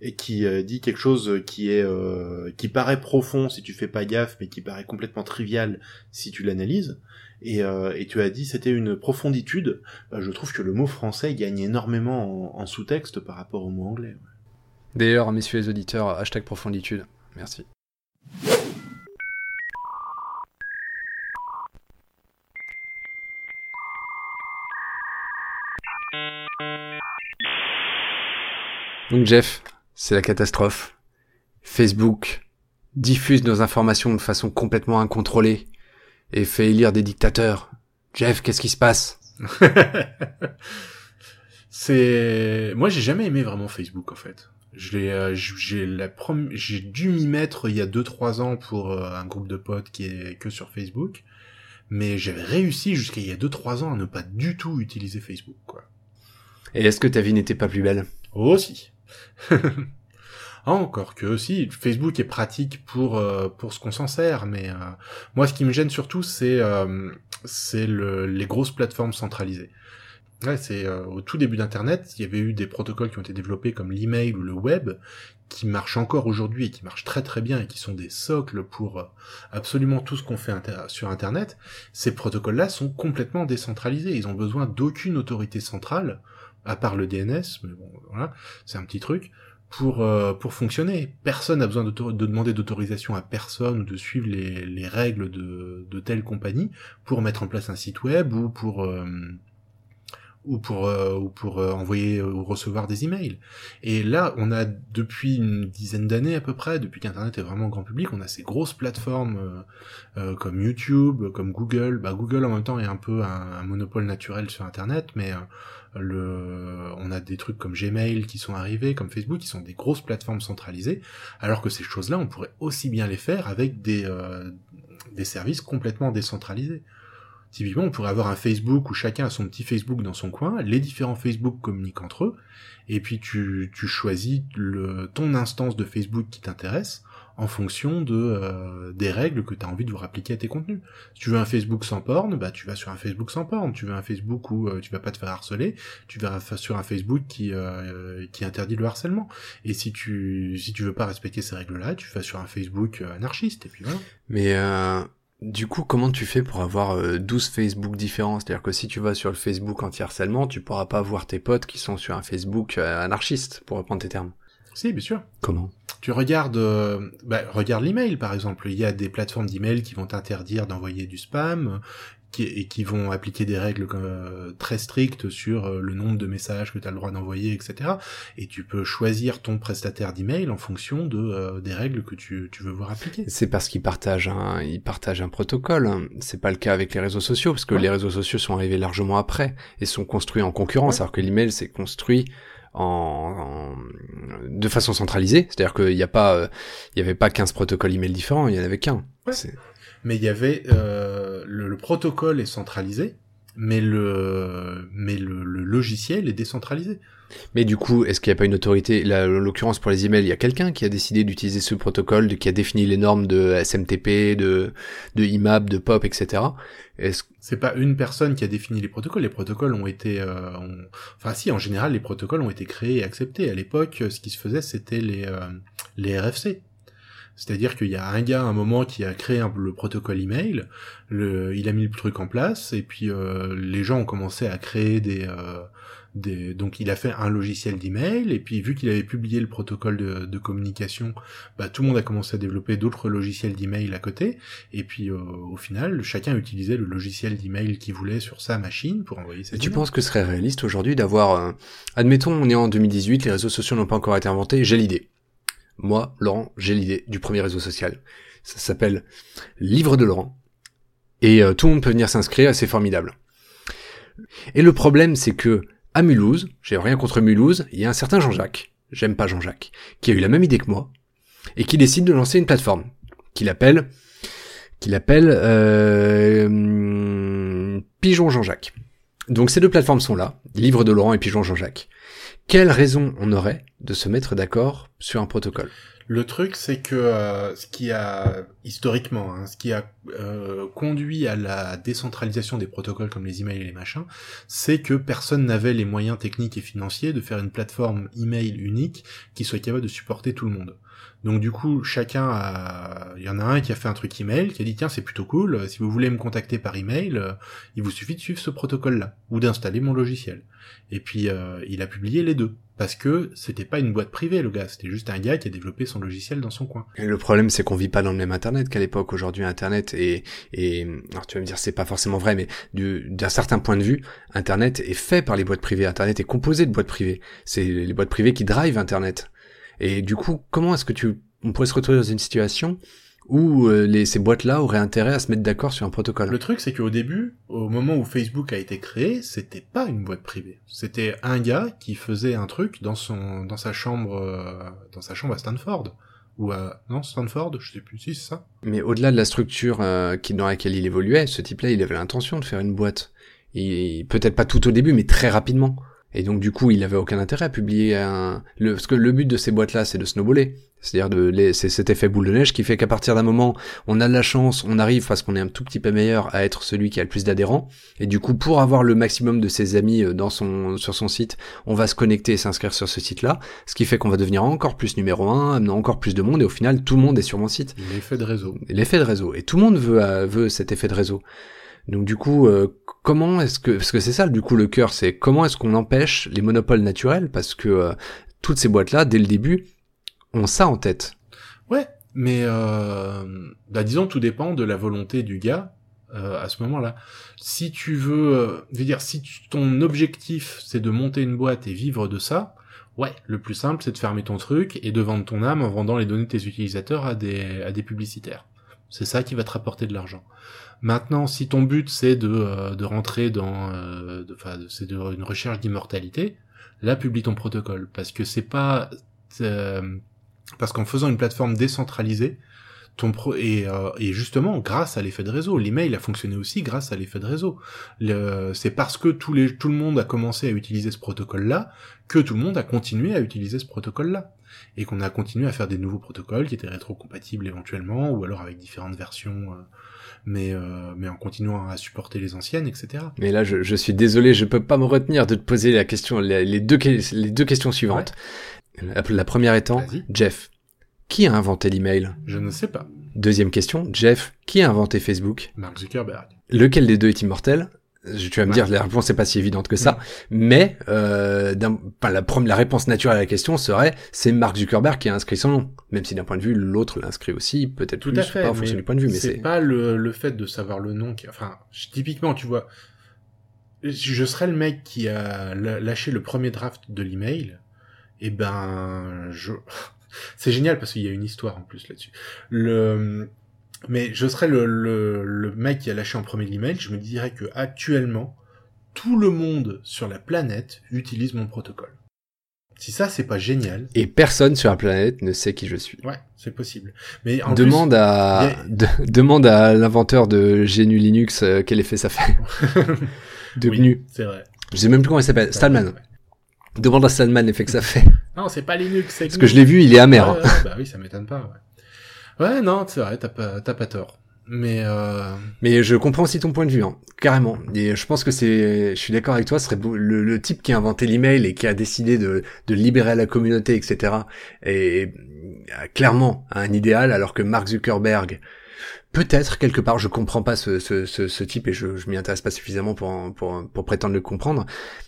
et qui euh, dit quelque chose qui est, euh, qui paraît profond si tu fais pas gaffe, mais qui paraît complètement trivial si tu l'analyses. Et, euh, et tu as dit c'était une profonditude. Euh, je trouve que le mot français gagne énormément en, en sous-texte par rapport au mot anglais. D'ailleurs, messieurs les auditeurs, hashtag profonditude. Merci. Donc Jeff, c'est la catastrophe. Facebook diffuse nos informations de façon complètement incontrôlée et fait élire des dictateurs. Jeff, qu'est-ce qui se passe? C'est moi j'ai jamais aimé vraiment Facebook en fait. Je l'ai, euh, j'ai la prom- j'ai dû m'y mettre il y a 2-3 ans pour euh, un groupe de potes qui est que sur Facebook, mais j'avais réussi jusqu'à il y a 2-3 ans à ne pas du tout utiliser Facebook quoi. Et est-ce que ta vie n'était pas plus belle? Oh si. Ah, Encore que si Facebook est pratique pour euh, pour ce qu'on s'en sert, mais euh, moi ce qui me gêne surtout c'est euh, c'est le, les grosses plateformes centralisées. Ouais, c'est euh, au tout début d'Internet, il y avait eu des protocoles qui ont été développés comme l'email ou le web, qui marchent encore aujourd'hui et qui marchent très très bien et qui sont des socles pour euh, absolument tout ce qu'on fait sur Internet. Ces protocoles-là sont complètement décentralisés. Ils ont besoin d'aucune autorité centrale, à part le DNS, mais bon, voilà, c'est un petit truc pour euh, pour fonctionner. Personne n'a besoin de demander d'autorisation à personne ou de suivre les, les règles de, de telle compagnie pour mettre en place un site web ou pour euh, ou pour euh, ou pour euh, envoyer ou recevoir des emails. Et là, on a depuis une dizaine d'années à peu près, depuis qu'Internet est vraiment grand public, on a ces grosses plateformes euh, euh, comme YouTube, comme Google. Bah, Google en même temps est un peu un, un monopole naturel sur Internet, mais euh, on a des trucs comme Gmail qui sont arrivés, comme Facebook, qui sont des grosses plateformes centralisées, alors que ces choses-là, on pourrait aussi bien les faire avec des, euh, services complètement décentralisés. Typiquement, on pourrait avoir un Facebook où chacun a son petit Facebook dans son coin, les différents Facebook communiquent entre eux, et puis tu, choisis ton instance de Facebook qui t'intéresse en fonction de euh, des règles que tu as envie de vous appliquer à tes contenus. Si tu veux un Facebook sans porn, bah tu vas sur un Facebook sans porn. Tu veux un Facebook où euh, tu vas pas te faire harceler, tu vas sur un Facebook qui euh, qui interdit le harcèlement. Et si tu si tu veux pas respecter ces règles-là, tu vas sur un Facebook euh, anarchiste et puis voilà. Mais du coup, comment tu fais pour avoir euh, 12 Facebook différents? C'est-à-dire que si tu vas sur le Facebook anti-harcèlement, tu pourras pas voir tes potes qui sont sur un Facebook anarchiste, pour reprendre tes termes. Si, bien sûr. Comment? Tu regardes, euh, bah, regarde l'email par exemple. Il y a des plateformes d'email qui vont t'interdire d'envoyer du spam qui, et qui vont appliquer des règles euh, très strictes sur euh, le nombre de messages que tu as le droit d'envoyer, etc. Et tu peux choisir ton prestataire d'email en fonction de des règles que tu, tu veux voir appliquer. C'est parce qu'ils partagent un, ils partagent un protocole. C'est pas le cas avec les réseaux sociaux, parce que Ouais. les réseaux sociaux sont arrivés largement après et sont construits en concurrence, Ouais. alors que l'email c'est construit en, en- de façon centralisée. C'est-à-dire qu'il n'y a pas, euh, il y avait pas 15 protocoles email différents, il y en avait qu'un. Ouais. Mais il y avait euh, le, le protocole est centralisé, mais le, mais le, le logiciel est décentralisé. Mais du coup, est-ce qu'il n'y a pas une autorité? Là, en l'occurrence, pour les emails, il y a quelqu'un qui a décidé d'utiliser ce protocole, qui a défini les normes de SMTP, de, de IMAP, de POP, etc. Est-ce C'est pas une personne qui a défini les protocoles. Les protocoles ont été, euh, enfin si, en général, les protocoles ont été créés et acceptés. À l'époque, ce qui se faisait, c'était les euh, les RFC. C'est-à-dire qu'il y a un gars à un moment qui a créé le protocole email, le, il a mis le truc en place, et puis euh, les gens ont commencé à créer des, euh, des... Donc il a fait un logiciel d'email, et puis vu qu'il avait publié le protocole de, de communication, bah, tout le monde a commencé à développer d'autres logiciels d'email à côté, et puis euh, au final, chacun utilisait le logiciel d'email qu'il voulait sur sa machine pour envoyer ses Et tu penses que ce serait réaliste aujourd'hui d'avoir, euh, admettons, on est en 2018, les réseaux sociaux n'ont pas encore été inventés, j'ai l'idée. Moi, Laurent, j'ai l'idée du premier réseau social. Ça s'appelle Livre de Laurent. Et euh, tout le monde peut venir s'inscrire, et c'est formidable. Et le problème, c'est que à Mulhouse, j'ai rien contre Mulhouse, il y a un certain Jean-Jacques, j'aime pas Jean-Jacques, qui a eu la même idée que moi, et qui décide de lancer une plateforme, qu'il appelle, qu'il appelle euh, Pigeon Jean-Jacques. Donc ces deux plateformes sont là, Livre de Laurent et Pigeon Jean-Jacques. Quelle raison on aurait de se mettre d'accord sur un protocole? Le truc, c'est que euh, ce qui a historiquement, hein, ce qui a euh, conduit à la décentralisation des protocoles comme les emails et les machins, c'est que personne n'avait les moyens techniques et financiers de faire une plateforme email unique qui soit capable de supporter tout le monde. Donc du coup, chacun a, il y en a un qui a fait un truc email, qui a dit tiens c'est plutôt cool, si vous voulez me contacter par email, euh, il vous suffit de suivre ce protocole-là ou d'installer mon logiciel. Et puis euh, il a publié les deux parce que c'était pas une boîte privée le gars, c'était juste un gars qui a développé son logiciel dans son coin. Et le problème, c'est qu'on vit pas dans le même Internet qu'à l'époque. Aujourd'hui, Internet est, et alors tu vas me dire, c'est pas forcément vrai, mais du- d'un certain point de vue, Internet est fait par les boîtes privées. Internet est composé de boîtes privées. C'est les boîtes privées qui drivent Internet. Et du coup, comment est-ce que tu, on pourrait se retrouver dans une situation où euh, les, ces boîtes-là auraient intérêt à se mettre d'accord sur un protocole? Le truc, c'est qu'au début, au moment où Facebook a été créé, c'était pas une boîte privée. C'était un gars qui faisait un truc dans son, dans sa chambre, euh, dans sa chambre à Stanford. Ou à, non, Stanford, je sais plus si c'est ça. Mais au-delà de la structure euh, qui, dans laquelle il évoluait, ce type-là, il avait l'intention de faire une boîte. Et peut-être pas tout au début, mais très rapidement. Et donc du coup, il avait aucun intérêt à publier un. Le... Parce que le but de ces boîtes-là, c'est de snowballer. C'est-à-dire de les... c'est cet effet boule de neige qui fait qu'à partir d'un moment, on a de la chance, on arrive parce qu'on est un tout petit peu meilleur à être celui qui a le plus d'adhérents. Et du coup, pour avoir le maximum de ses amis euh, dans son sur son site, on va se connecter et s'inscrire sur ce site-là, ce qui fait qu'on va devenir encore plus numéro un, amenant encore plus de monde. Et au final, tout le monde est sur mon site L'effet de réseau. l'effet de réseau. Et tout le monde veut, euh, veut cet effet de réseau. Donc du coup, euh, comment est-ce que, parce que c'est ça du coup le cœur, c'est comment est-ce qu'on empêche les monopoles naturels, parce que euh, toutes ces boîtes-là, dès le début, ont ça en tête. Ouais, mais euh, bah disons tout dépend de la volonté du gars euh, à ce moment-là. Si tu veux, euh, je veux dire, si ton objectif c'est de monter une boîte et vivre de ça, ouais, le plus simple c'est de fermer ton truc et de vendre ton âme en vendant les données de tes utilisateurs à des à des publicitaires. C'est ça qui va te rapporter de l'argent. Maintenant, si ton but c'est de euh, de rentrer dans, euh, enfin, c'est une recherche d'immortalité, là publie ton protocole parce que c'est pas euh, parce qu'en faisant une plateforme décentralisée, ton pro et, euh, et justement grâce à l'effet de réseau, l'email a fonctionné aussi grâce à l'effet de réseau. Le- C'est parce que tous les, tout le monde a commencé à utiliser ce protocole-là que tout le monde a continué à utiliser ce protocole-là et qu'on a continué à faire des nouveaux protocoles qui étaient rétrocompatibles éventuellement ou alors avec différentes versions, euh, mais euh, mais en continuant à supporter les anciennes, etc. Mais là, je, je suis désolé, je peux pas me retenir de te poser la question, les, deux, les deux questions suivantes. La, la première étant. Jeff, qui a inventé l'email? Je ne sais pas. Deuxième question, Jeff, qui a inventé Facebook? Mark Zuckerberg. Lequel des deux est immortel? Tu vas me Ouais. dire, la réponse n'est pas si évidente que ça, mais euh, la, la réponse naturelle à la question serait c'est Mark Zuckerberg qui a inscrit son nom, même si d'un point de vue l'autre l'a inscrit aussi, peut-être Tout plus, à fait. pas en fonction du point de vue, mais c'est c'est pas le, le fait de savoir le nom qui, enfin, typiquement, tu vois, je serais le mec qui a lâché le premier draft de l'email, et ben, je, c'est génial parce qu'il y a une histoire en plus là-dessus. Le, mais je serais le, le, le mec qui a lâché en premier l'email, je me dirais que actuellement, tout le monde sur la planète utilise mon protocole. Si ça, c'est pas génial, et personne sur la planète ne sait qui je suis. ouais, c'est possible. Mais en demande à de- demande à l'inventeur de GNU Linux euh, quel effet ça fait. de Oui, GNU. C'est vrai. Je sais même plus comment il s'appelle. Stallman. Ouais. Demande à Stallman l'effet que ça fait. Non, c'est pas Linux, c'est Parce que je l'ai vu, il est amer. Hein. bah oui, ça m'étonne pas. Ouais, ouais non, c'est vrai, t'as pas, t'as pas tort. Mais euh, Mais je comprends aussi ton point de vue, hein, carrément. Et je pense que c'est, je suis d'accord avec toi, ce serait le, le type qui a inventé l'email et qui a décidé de, de libérer la communauté, etc. Et, clairement un idéal, alors que Mark Zuckerberg, peut-être quelque part, je comprends pas ce, ce, ce, ce type et je, je m'y intéresse pas suffisamment pour, pour, pour prétendre le comprendre.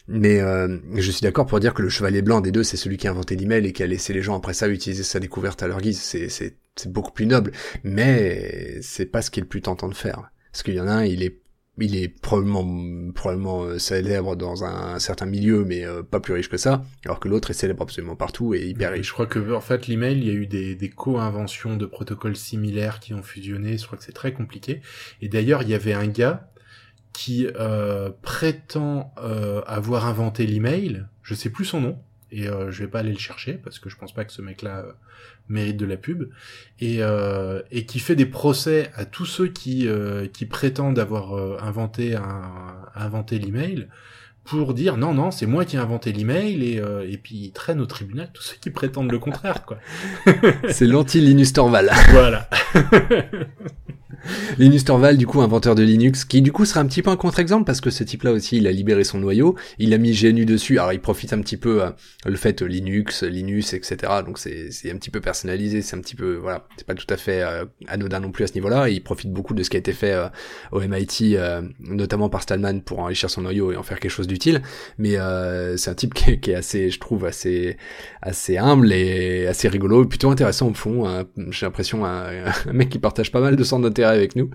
Mais euh, je suis d'accord pour dire que le chevalier blanc des deux, c'est celui qui a inventé l'email et qui a laissé les gens après ça utiliser sa découverte à leur guise. C'est, c'est, beaucoup plus noble, mais c'est pas ce qui est le plus tentant de faire. Parce qu'il y en a un, il est, il est probablement, probablement euh, célèbre dans un, certain milieu, mais euh, pas plus riche que ça, alors que l'autre est célèbre absolument partout et hyper je riche. crois que en fait l'email, il y a eu des, des co-inventions de protocoles similaires qui ont fusionné. Je crois que c'est très compliqué. Et d'ailleurs, il y avait un gars qui euh, prétend euh, avoir inventé l'email. Je sais plus son nom et euh, je vais pas aller le chercher parce que je pense pas que ce mec-là euh, mérite de la pub. Et euh, et qui fait des procès à tous ceux qui euh, qui prétendent avoir euh, inventé un inventé l'email pour dire non non c'est moi qui ai inventé l'email et euh, et puis il traîne au tribunal tous ceux qui prétendent le contraire quoi. C'est l'anti-Linus Torvald. voilà Linus Torvald, du coup, inventeur de Linux, qui du coup serait un petit peu un contre-exemple parce que ce type-là aussi, il a libéré son noyau, il a mis GNU dessus, alors il profite un petit peu euh, le fait euh, Linux, Linux, etc. Donc c'est un petit peu personnalisé, c'est un petit peu voilà, c'est pas tout à fait euh, anodin non plus à ce niveau-là. Il profite beaucoup de ce qui a été fait euh, au MIT, notamment par Stallman pour enrichir son noyau et en faire quelque chose d'utile. Mais c'est un type qui est, assez, je trouve, assez assez humble et assez rigolo, plutôt intéressant au fond. hein. J'ai l'impression un mec qui partage pas mal de centres d'intérêt avec nous.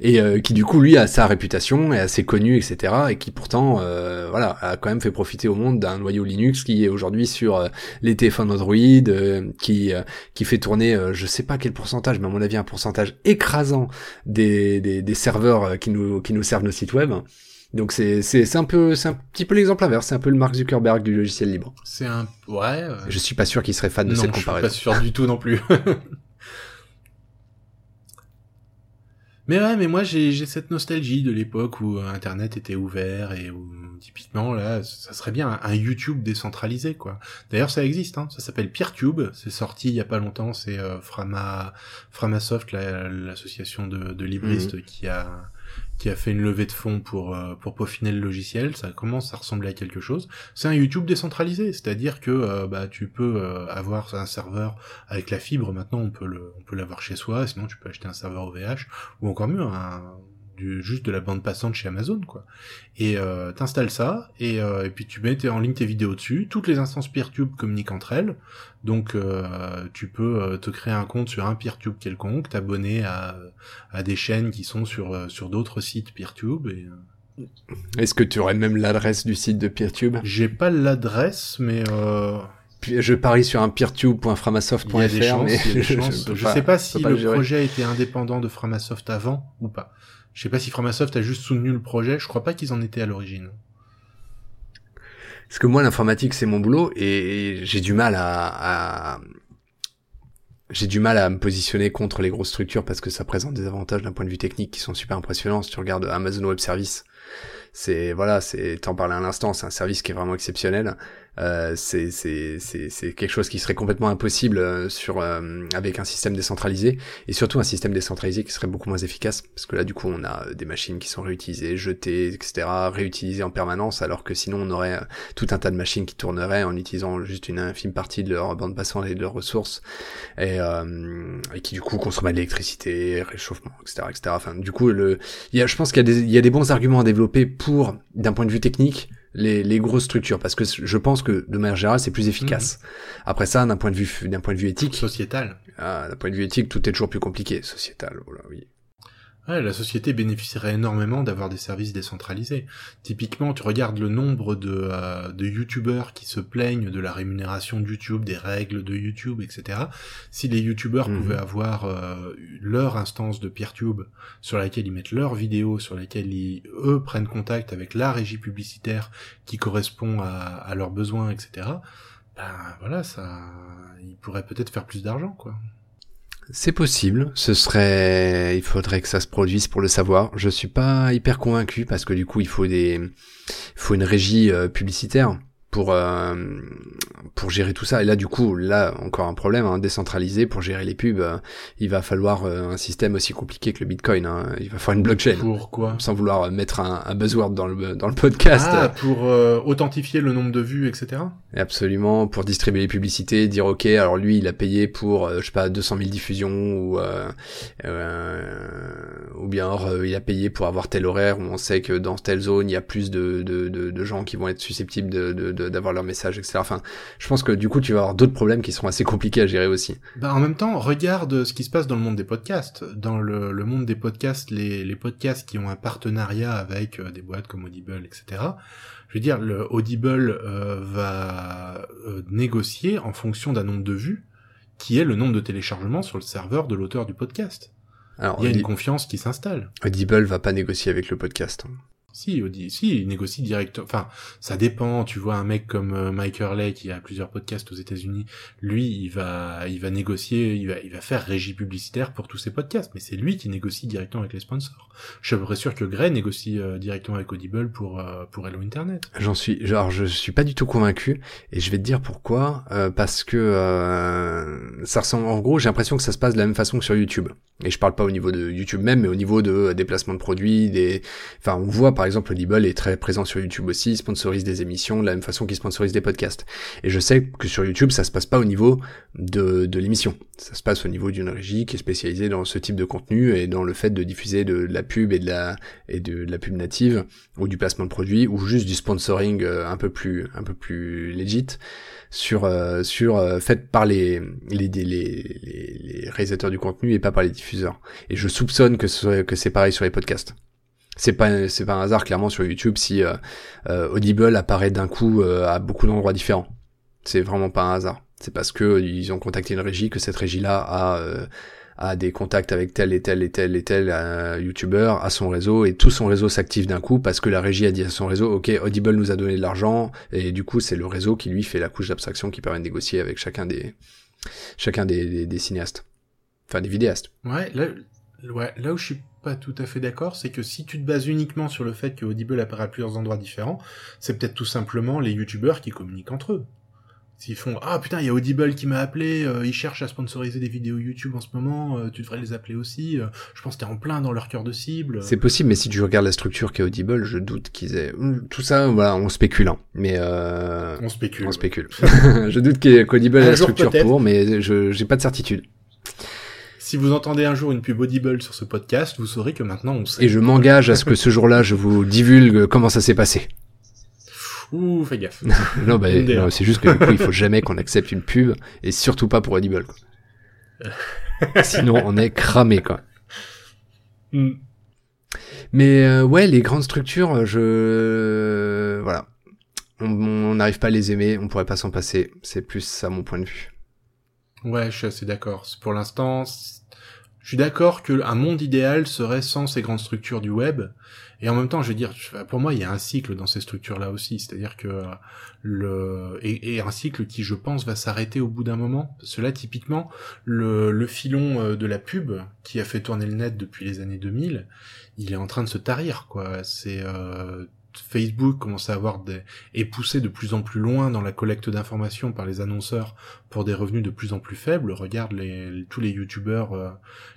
Et euh, qui du coup lui a sa réputation est assez connu etc et qui pourtant euh, voilà a quand même fait profiter au monde d'un noyau Linux qui est aujourd'hui sur euh, les téléphones Android euh, qui euh, qui fait tourner euh, je sais pas quel pourcentage mais à mon avis un pourcentage écrasant des des, des serveurs qui nous qui nous servent nos sites web. Donc c'est c'est c'est un peu c'est un petit peu l'exemple inverse. C'est un peu le Mark Zuckerberg du logiciel libre. C'est un ouais euh, je suis pas sûr qu'il serait fan de non cette je suis comparaison. pas sûr du tout non plus Mais ouais, mais moi j'ai cette nostalgie de l'époque où Internet était ouvert et où typiquement là, ça serait bien un, un YouTube décentralisé quoi. D'ailleurs ça existe, hein, ça s'appelle PeerTube, c'est sorti il y a pas longtemps, c'est euh, Frama Framasoft, la- l'association de, de libristes qui a qui a fait une levée de fonds pour euh, pour peaufiner le logiciel. Ça commence à ressembler à quelque chose. C'est un YouTube décentralisé, c'est-à-dire que euh, bah tu peux euh, avoir un serveur avec la fibre. Maintenant on peut le on peut l'avoir chez soi. Sinon tu peux acheter un serveur OVH ou encore mieux un du, juste de la bande passante chez Amazon quoi. Et euh, t'installes ça et, euh, et puis tu mets en ligne tes vidéos dessus. Toutes les instances PeerTube communiquent entre elles. Donc euh, tu peux euh, te créer un compte sur un PeerTube quelconque, t'abonner à, à des chaînes qui sont sur euh, sur d'autres sites PeerTube. Et euh, est-ce que tu aurais même l'adresse du site de PeerTube j'ai pas l'adresse, mais euh, je parie sur un peertube.framasoft.fr des chances. mais je, peux Je sais pas si peux le projet était indépendant de Framasoft avant ou pas. Je sais pas si Framasoft a juste soutenu le projet. Je crois pas qu'ils en étaient à l'origine. Parce que moi, l'informatique, c'est mon boulot et j'ai du mal à, j'ai du mal à me positionner contre les grosses structures parce que ça présente des avantages d'un point de vue technique qui sont super impressionnants. Si tu regardes Amazon Web Service, c'est voilà, c'est t'en parlais à l'instant, c'est un service qui est vraiment exceptionnel. Euh, c'est quelque chose qui serait complètement impossible euh, sur euh, avec un système décentralisé et surtout un système décentralisé qui serait beaucoup moins efficace parce que là du coup on a euh, des machines qui sont réutilisées, jetées, etc., réutilisées en permanence alors que sinon on aurait euh, tout un tas de machines qui tourneraient en utilisant juste une infime partie de leur bande passante et de leurs ressources et, euh, et qui du coup consomment de l'électricité, réchauffement, etc., etc. Enfin, du coup, le, il y a, je pense qu'il y y a des bons arguments à développer pour, d'un point de vue technique, les, les grosses structures, parce que je pense que de manière générale, c'est plus efficace. Après ça, d'un point de vue, d'un point de vue éthique, Sociétal. ah, d'un point de vue éthique, tout est toujours plus compliqué. Sociétal, voilà, oui. Ouais, la société bénéficierait énormément d'avoir des services décentralisés. Typiquement, tu regardes le nombre de, euh, de youtubeurs qui se plaignent de la rémunération de YouTube, des règles de YouTube, etc. Si les youtubeurs Mhm. pouvaient avoir euh, leur instance de PeerTube sur laquelle ils mettent leurs vidéos, sur laquelle ils, eux, prennent contact avec la régie publicitaire qui correspond à, à leurs besoins, etc., ben voilà, ça, ils pourraient peut-être faire plus d'argent, quoi. C'est possible, ce serait, il faudrait que ça se produise pour le savoir. Je suis pas hyper convaincu parce que du coup il faut des, il faut une régie euh, publicitaire pour euh, pour gérer tout ça. Et là, du coup, là encore un problème hein, décentralisé pour gérer les pubs. euh, il va falloir euh, un système aussi compliqué que le Bitcoin. hein. Il va falloir une blockchain. Pourquoi Sans vouloir mettre un, un buzzword dans le dans le podcast. Ah, pour euh, authentifier le nombre de vues, etc. Et Absolument, pour distribuer les publicités, dire ok, alors lui il a payé pour, je sais pas, 200 000 diffusions, ou, euh, euh, ou bien alors, il a payé pour avoir tel horaire où on sait que dans telle zone il y a plus de, de, de, de gens qui vont être susceptibles de, de, de- d'avoir leur message, etc. Enfin, je pense que du coup tu vas avoir d'autres problèmes qui seront assez compliqués à gérer aussi. Bah, en même temps, regarde ce qui se passe dans le monde des podcasts. Dans le, le monde des podcasts, les, les podcasts qui ont un partenariat avec euh, des boîtes comme Audible, etc. Je veux dire, le Audible euh, va euh, négocier en fonction d'un nombre de vues qui est le nombre de téléchargements sur le serveur de l'auteur du podcast. Alors, Il y a une confiance qui s'installe. Audible va pas négocier avec le podcast. Si, Audi, si, il négocie direct. Enfin, ça dépend. Tu vois, un mec comme euh, Mike Hurley qui a plusieurs podcasts aux États-Unis, lui, il va, il va négocier, il va, il va faire régie publicitaire pour tous ses podcasts. Mais c'est lui qui négocie directement avec les sponsors. Je suis sûr que Gray négocie euh, directement avec Audible pour euh, pour Hello Internet. J'en suis, genre, je suis pas du tout convaincu, et je vais te dire pourquoi. euh, parce que ça ressemble, en gros, j'ai l'impression que ça se passe de la même façon que sur YouTube. Et je parle pas au niveau de YouTube même, mais au niveau de des placements de produits, des, enfin, on voit par exemple Audible est très présent sur YouTube aussi, il sponsorise des émissions de la même façon qu'il sponsorise des podcasts. Et je sais que sur YouTube, ça se passe pas au niveau de de l'émission. Ça se passe au niveau d'une régie qui est spécialisée dans ce type de contenu et dans le fait de diffuser de, la pub et de la et de, la pub native ou du placement de produits ou juste du sponsoring euh, un peu plus un peu plus legit sur euh, sur euh, fait par les les, les les réalisateurs du contenu et pas par les diffuseurs. Et je soupçonne que ce, que c'est pareil sur les podcasts. C'est pas c'est pas un hasard clairement sur YouTube si euh, euh, Audible apparaît d'un coup euh, à beaucoup d'endroits différents. C'est vraiment pas un hasard. C'est parce que ils ont contacté une régie que cette régie-là a euh, a des contacts avec tel et tel et tel et tel euh, youtubeur à son réseau et tout son réseau s'active d'un coup parce que la régie a dit à son réseau ok Audible nous a donné de l'argent et du coup c'est le réseau qui lui fait la couche d'abstraction qui permet de négocier avec chacun des chacun des, des, des cinéastes enfin des vidéastes Ouais, là, ouais, là où je suis pas tout à fait d'accord, c'est que si tu te bases uniquement sur le fait que Audible apparaît à plusieurs endroits différents, c'est peut-être tout simplement les youtubeurs qui communiquent entre eux. S'ils font ah putain il y a Audible qui m'a appelé, euh, ils cherchent à sponsoriser des vidéos YouTube en ce moment, euh, tu devrais les appeler aussi. euh, je pense que t'es en plein dans leur cœur de cible. c'est possible mais si tu regardes la structure qu'est Audible je doute qu'ils aient tout ça voilà on spécule hein. mais euh... On spécule. on spécule je doute qu'A- qu'Audible ait la structure pour mais je j'ai pas de certitude Si vous entendez un jour une pub Audible sur ce podcast, vous saurez que maintenant on sait. et je m'engage à ce que ce jour-là je vous divulgue comment ça s'est passé Ouh, fais gaffe. Non, bah, non, c'est juste que du coup, il faut jamais qu'on accepte une pub, et surtout pas pour Audible, quoi. Sinon, on est cramé, quoi. Hmm. Mais euh, ouais, les grandes structures, je... Voilà. On on n'arrive pas à les aimer, on pourrait pas s'en passer. C'est plus ça mon point de vue. Ouais, je suis assez d'accord. Pour l'instant, je suis d'accord que un monde idéal serait sans ces grandes structures du web. Et en même temps, je veux dire, pour moi, il y a un cycle dans ces structures-là aussi. C'est-à-dire que le et, et un cycle qui, je pense, va s'arrêter au bout d'un moment. Cela, typiquement, le, le filon euh, de la pub qui a fait tourner le net depuis les années 2000, il est en train de se tarir, quoi. C'est euh, Facebook commence à avoir des est poussé de plus en plus loin dans la collecte d'informations par les annonceurs pour des revenus de plus en plus faibles. Regarde tous les youtubeurs euh,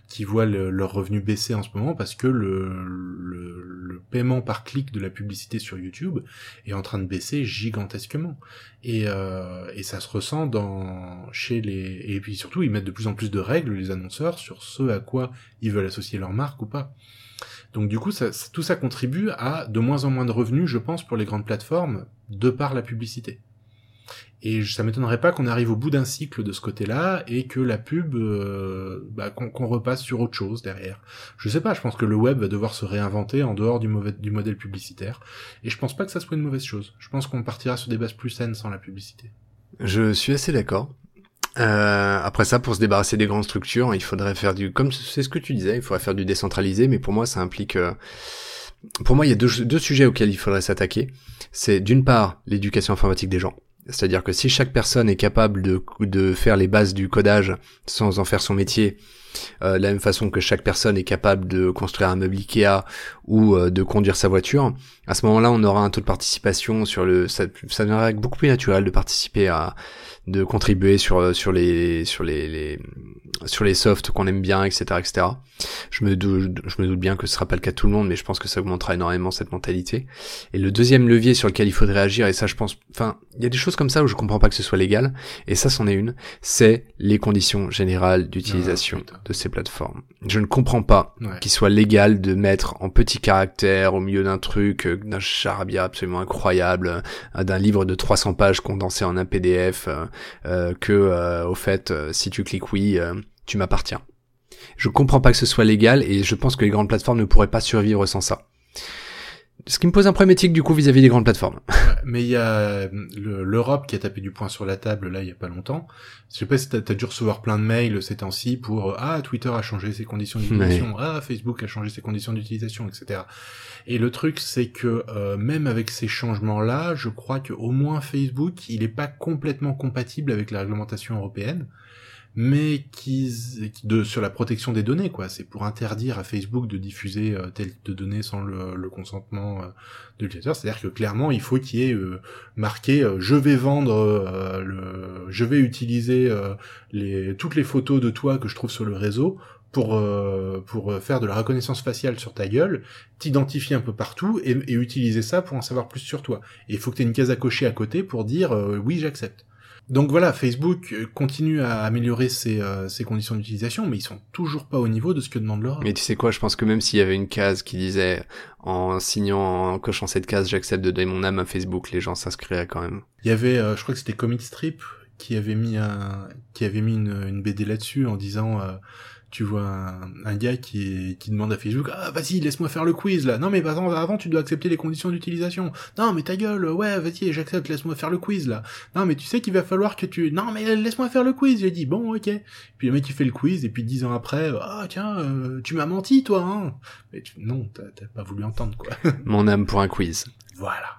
qui voient le- leurs revenus baisser en ce moment parce que le, le, le paiement par clic de la publicité sur YouTube est en train de baisser gigantesquement. Et, euh, et ça se ressent dans chez les et puis surtout ils mettent de plus en plus de règles les annonceurs sur ce à quoi ils veulent associer leur marque ou pas. Donc du coup, tout ça contribue à de moins en moins de revenus, je pense, pour les grandes plateformes, de par la publicité. Et ça m'étonnerait pas qu'on arrive au bout d'un cycle de ce côté-là et que la pub, euh, bah, qu'on repasse sur autre chose derrière. Je sais pas, je pense que le web va devoir se réinventer en dehors du, du modèle publicitaire. Et je pense pas que ça soit une mauvaise chose. Je pense qu'on partira sur des bases plus saines sans la publicité. Je suis assez d'accord. Euh, après ça, pour se débarrasser des grandes structures, il faudrait faire du, comme c'est ce que tu disais, il faudrait faire du décentralisé, mais pour moi, ça implique, euh, pour moi, il y a deux, sujets auxquels il faudrait s'attaquer. C'est d'une part l'éducation informatique des gens. C'est-à-dire que si chaque personne est capable de faire les bases du codage sans en faire son métier, euh, de la même façon que chaque personne est capable de construire un meuble Ikea ou euh, de conduire sa voiture, à ce moment-là, on aura un taux de participation sur le, ça, ça deviendra beaucoup plus naturel de participer à, de contribuer sur sur les sur les, les sur les softs qu'on aime bien, etc., etc. Je me doute, je me doute bien que ce sera pas le cas de tout le monde, mais je pense que ça augmentera énormément cette mentalité. Et le deuxième levier sur lequel il faudrait agir, et ça, je pense, enfin, il y a des choses comme ça où je comprends pas que ce soit légal, et ça, c'en est une, c'est les conditions générales d'utilisation Ah. De ces plateformes. Je ne comprends pas Ouais. qu'il soit légal de mettre en petits caractères au milieu d'un truc, euh, d'un charabia absolument incroyable, euh, d'un livre de 300 pages condensé en un PDF, euh, que euh, au fait, si tu cliques oui, euh, tu m'appartiens. Je comprends pas que ce soit légal et je pense que les grandes plateformes ne pourraient pas survivre sans ça. Ce qui me pose un problème éthique du coup vis-à-vis des grandes plateformes. Mais il y a euh, le- l'Europe qui a tapé du poing sur la table là il y a pas longtemps. Je sais pas si t'as as dû recevoir plein de mails ces temps-ci pour euh, ah Twitter a changé ses conditions d'utilisation, ah Facebook a changé ses conditions d'utilisation, etc. Et le truc c'est que euh, même avec ces changements-là, je crois que au moins Facebook il est pas complètement compatible avec la réglementation européenne mais qui de sur la protection des données quoi c'est pour interdire à Facebook de diffuser euh, telle de données sans le, consentement euh, de l'utilisateur c'est-à-dire que clairement il faut qu'il y ait euh, marqué euh, je vais vendre le je vais utiliser les toutes les photos de toi que je trouve sur le réseau pour pour faire de la reconnaissance faciale sur ta gueule, t'identifier un peu partout et, utiliser ça pour en savoir plus sur toi. Et il faut que tu aies une case à cocher à côté pour dire oui j'accepte. Donc voilà, Facebook euh, continue à améliorer ses, euh, ses conditions d'utilisation, mais ils sont toujours pas au niveau de ce que demande l'Europe. Mais tu sais quoi, je pense que même s'il y avait une case qui disait en signant, en cochant cette case, j'accepte de donner mon âme à Facebook, les gens s'inscriraient quand même. Il y avait, euh, je crois que c'était Comic Strip qui avait mis un, qui avait mis une, une BD là-dessus en disant, euh, tu vois un, un gars qui, qui demande à Facebook, ah vas-y laisse-moi faire le quiz là. Non mais avant, avant tu dois accepter les conditions d'utilisation. Non mais ta gueule, ouais vas-y j'accepte, laisse-moi faire le quiz là. Non mais tu sais qu'il va falloir que tu, non mais laisse-moi faire le quiz. J'ai dit bon ok. Puis le mec il fait le quiz et puis dix ans après, ah tiens euh, tu m'as menti toi. Hein. Mais tu- non t'as pas voulu entendre quoi. Mon âme pour un quiz. voilà.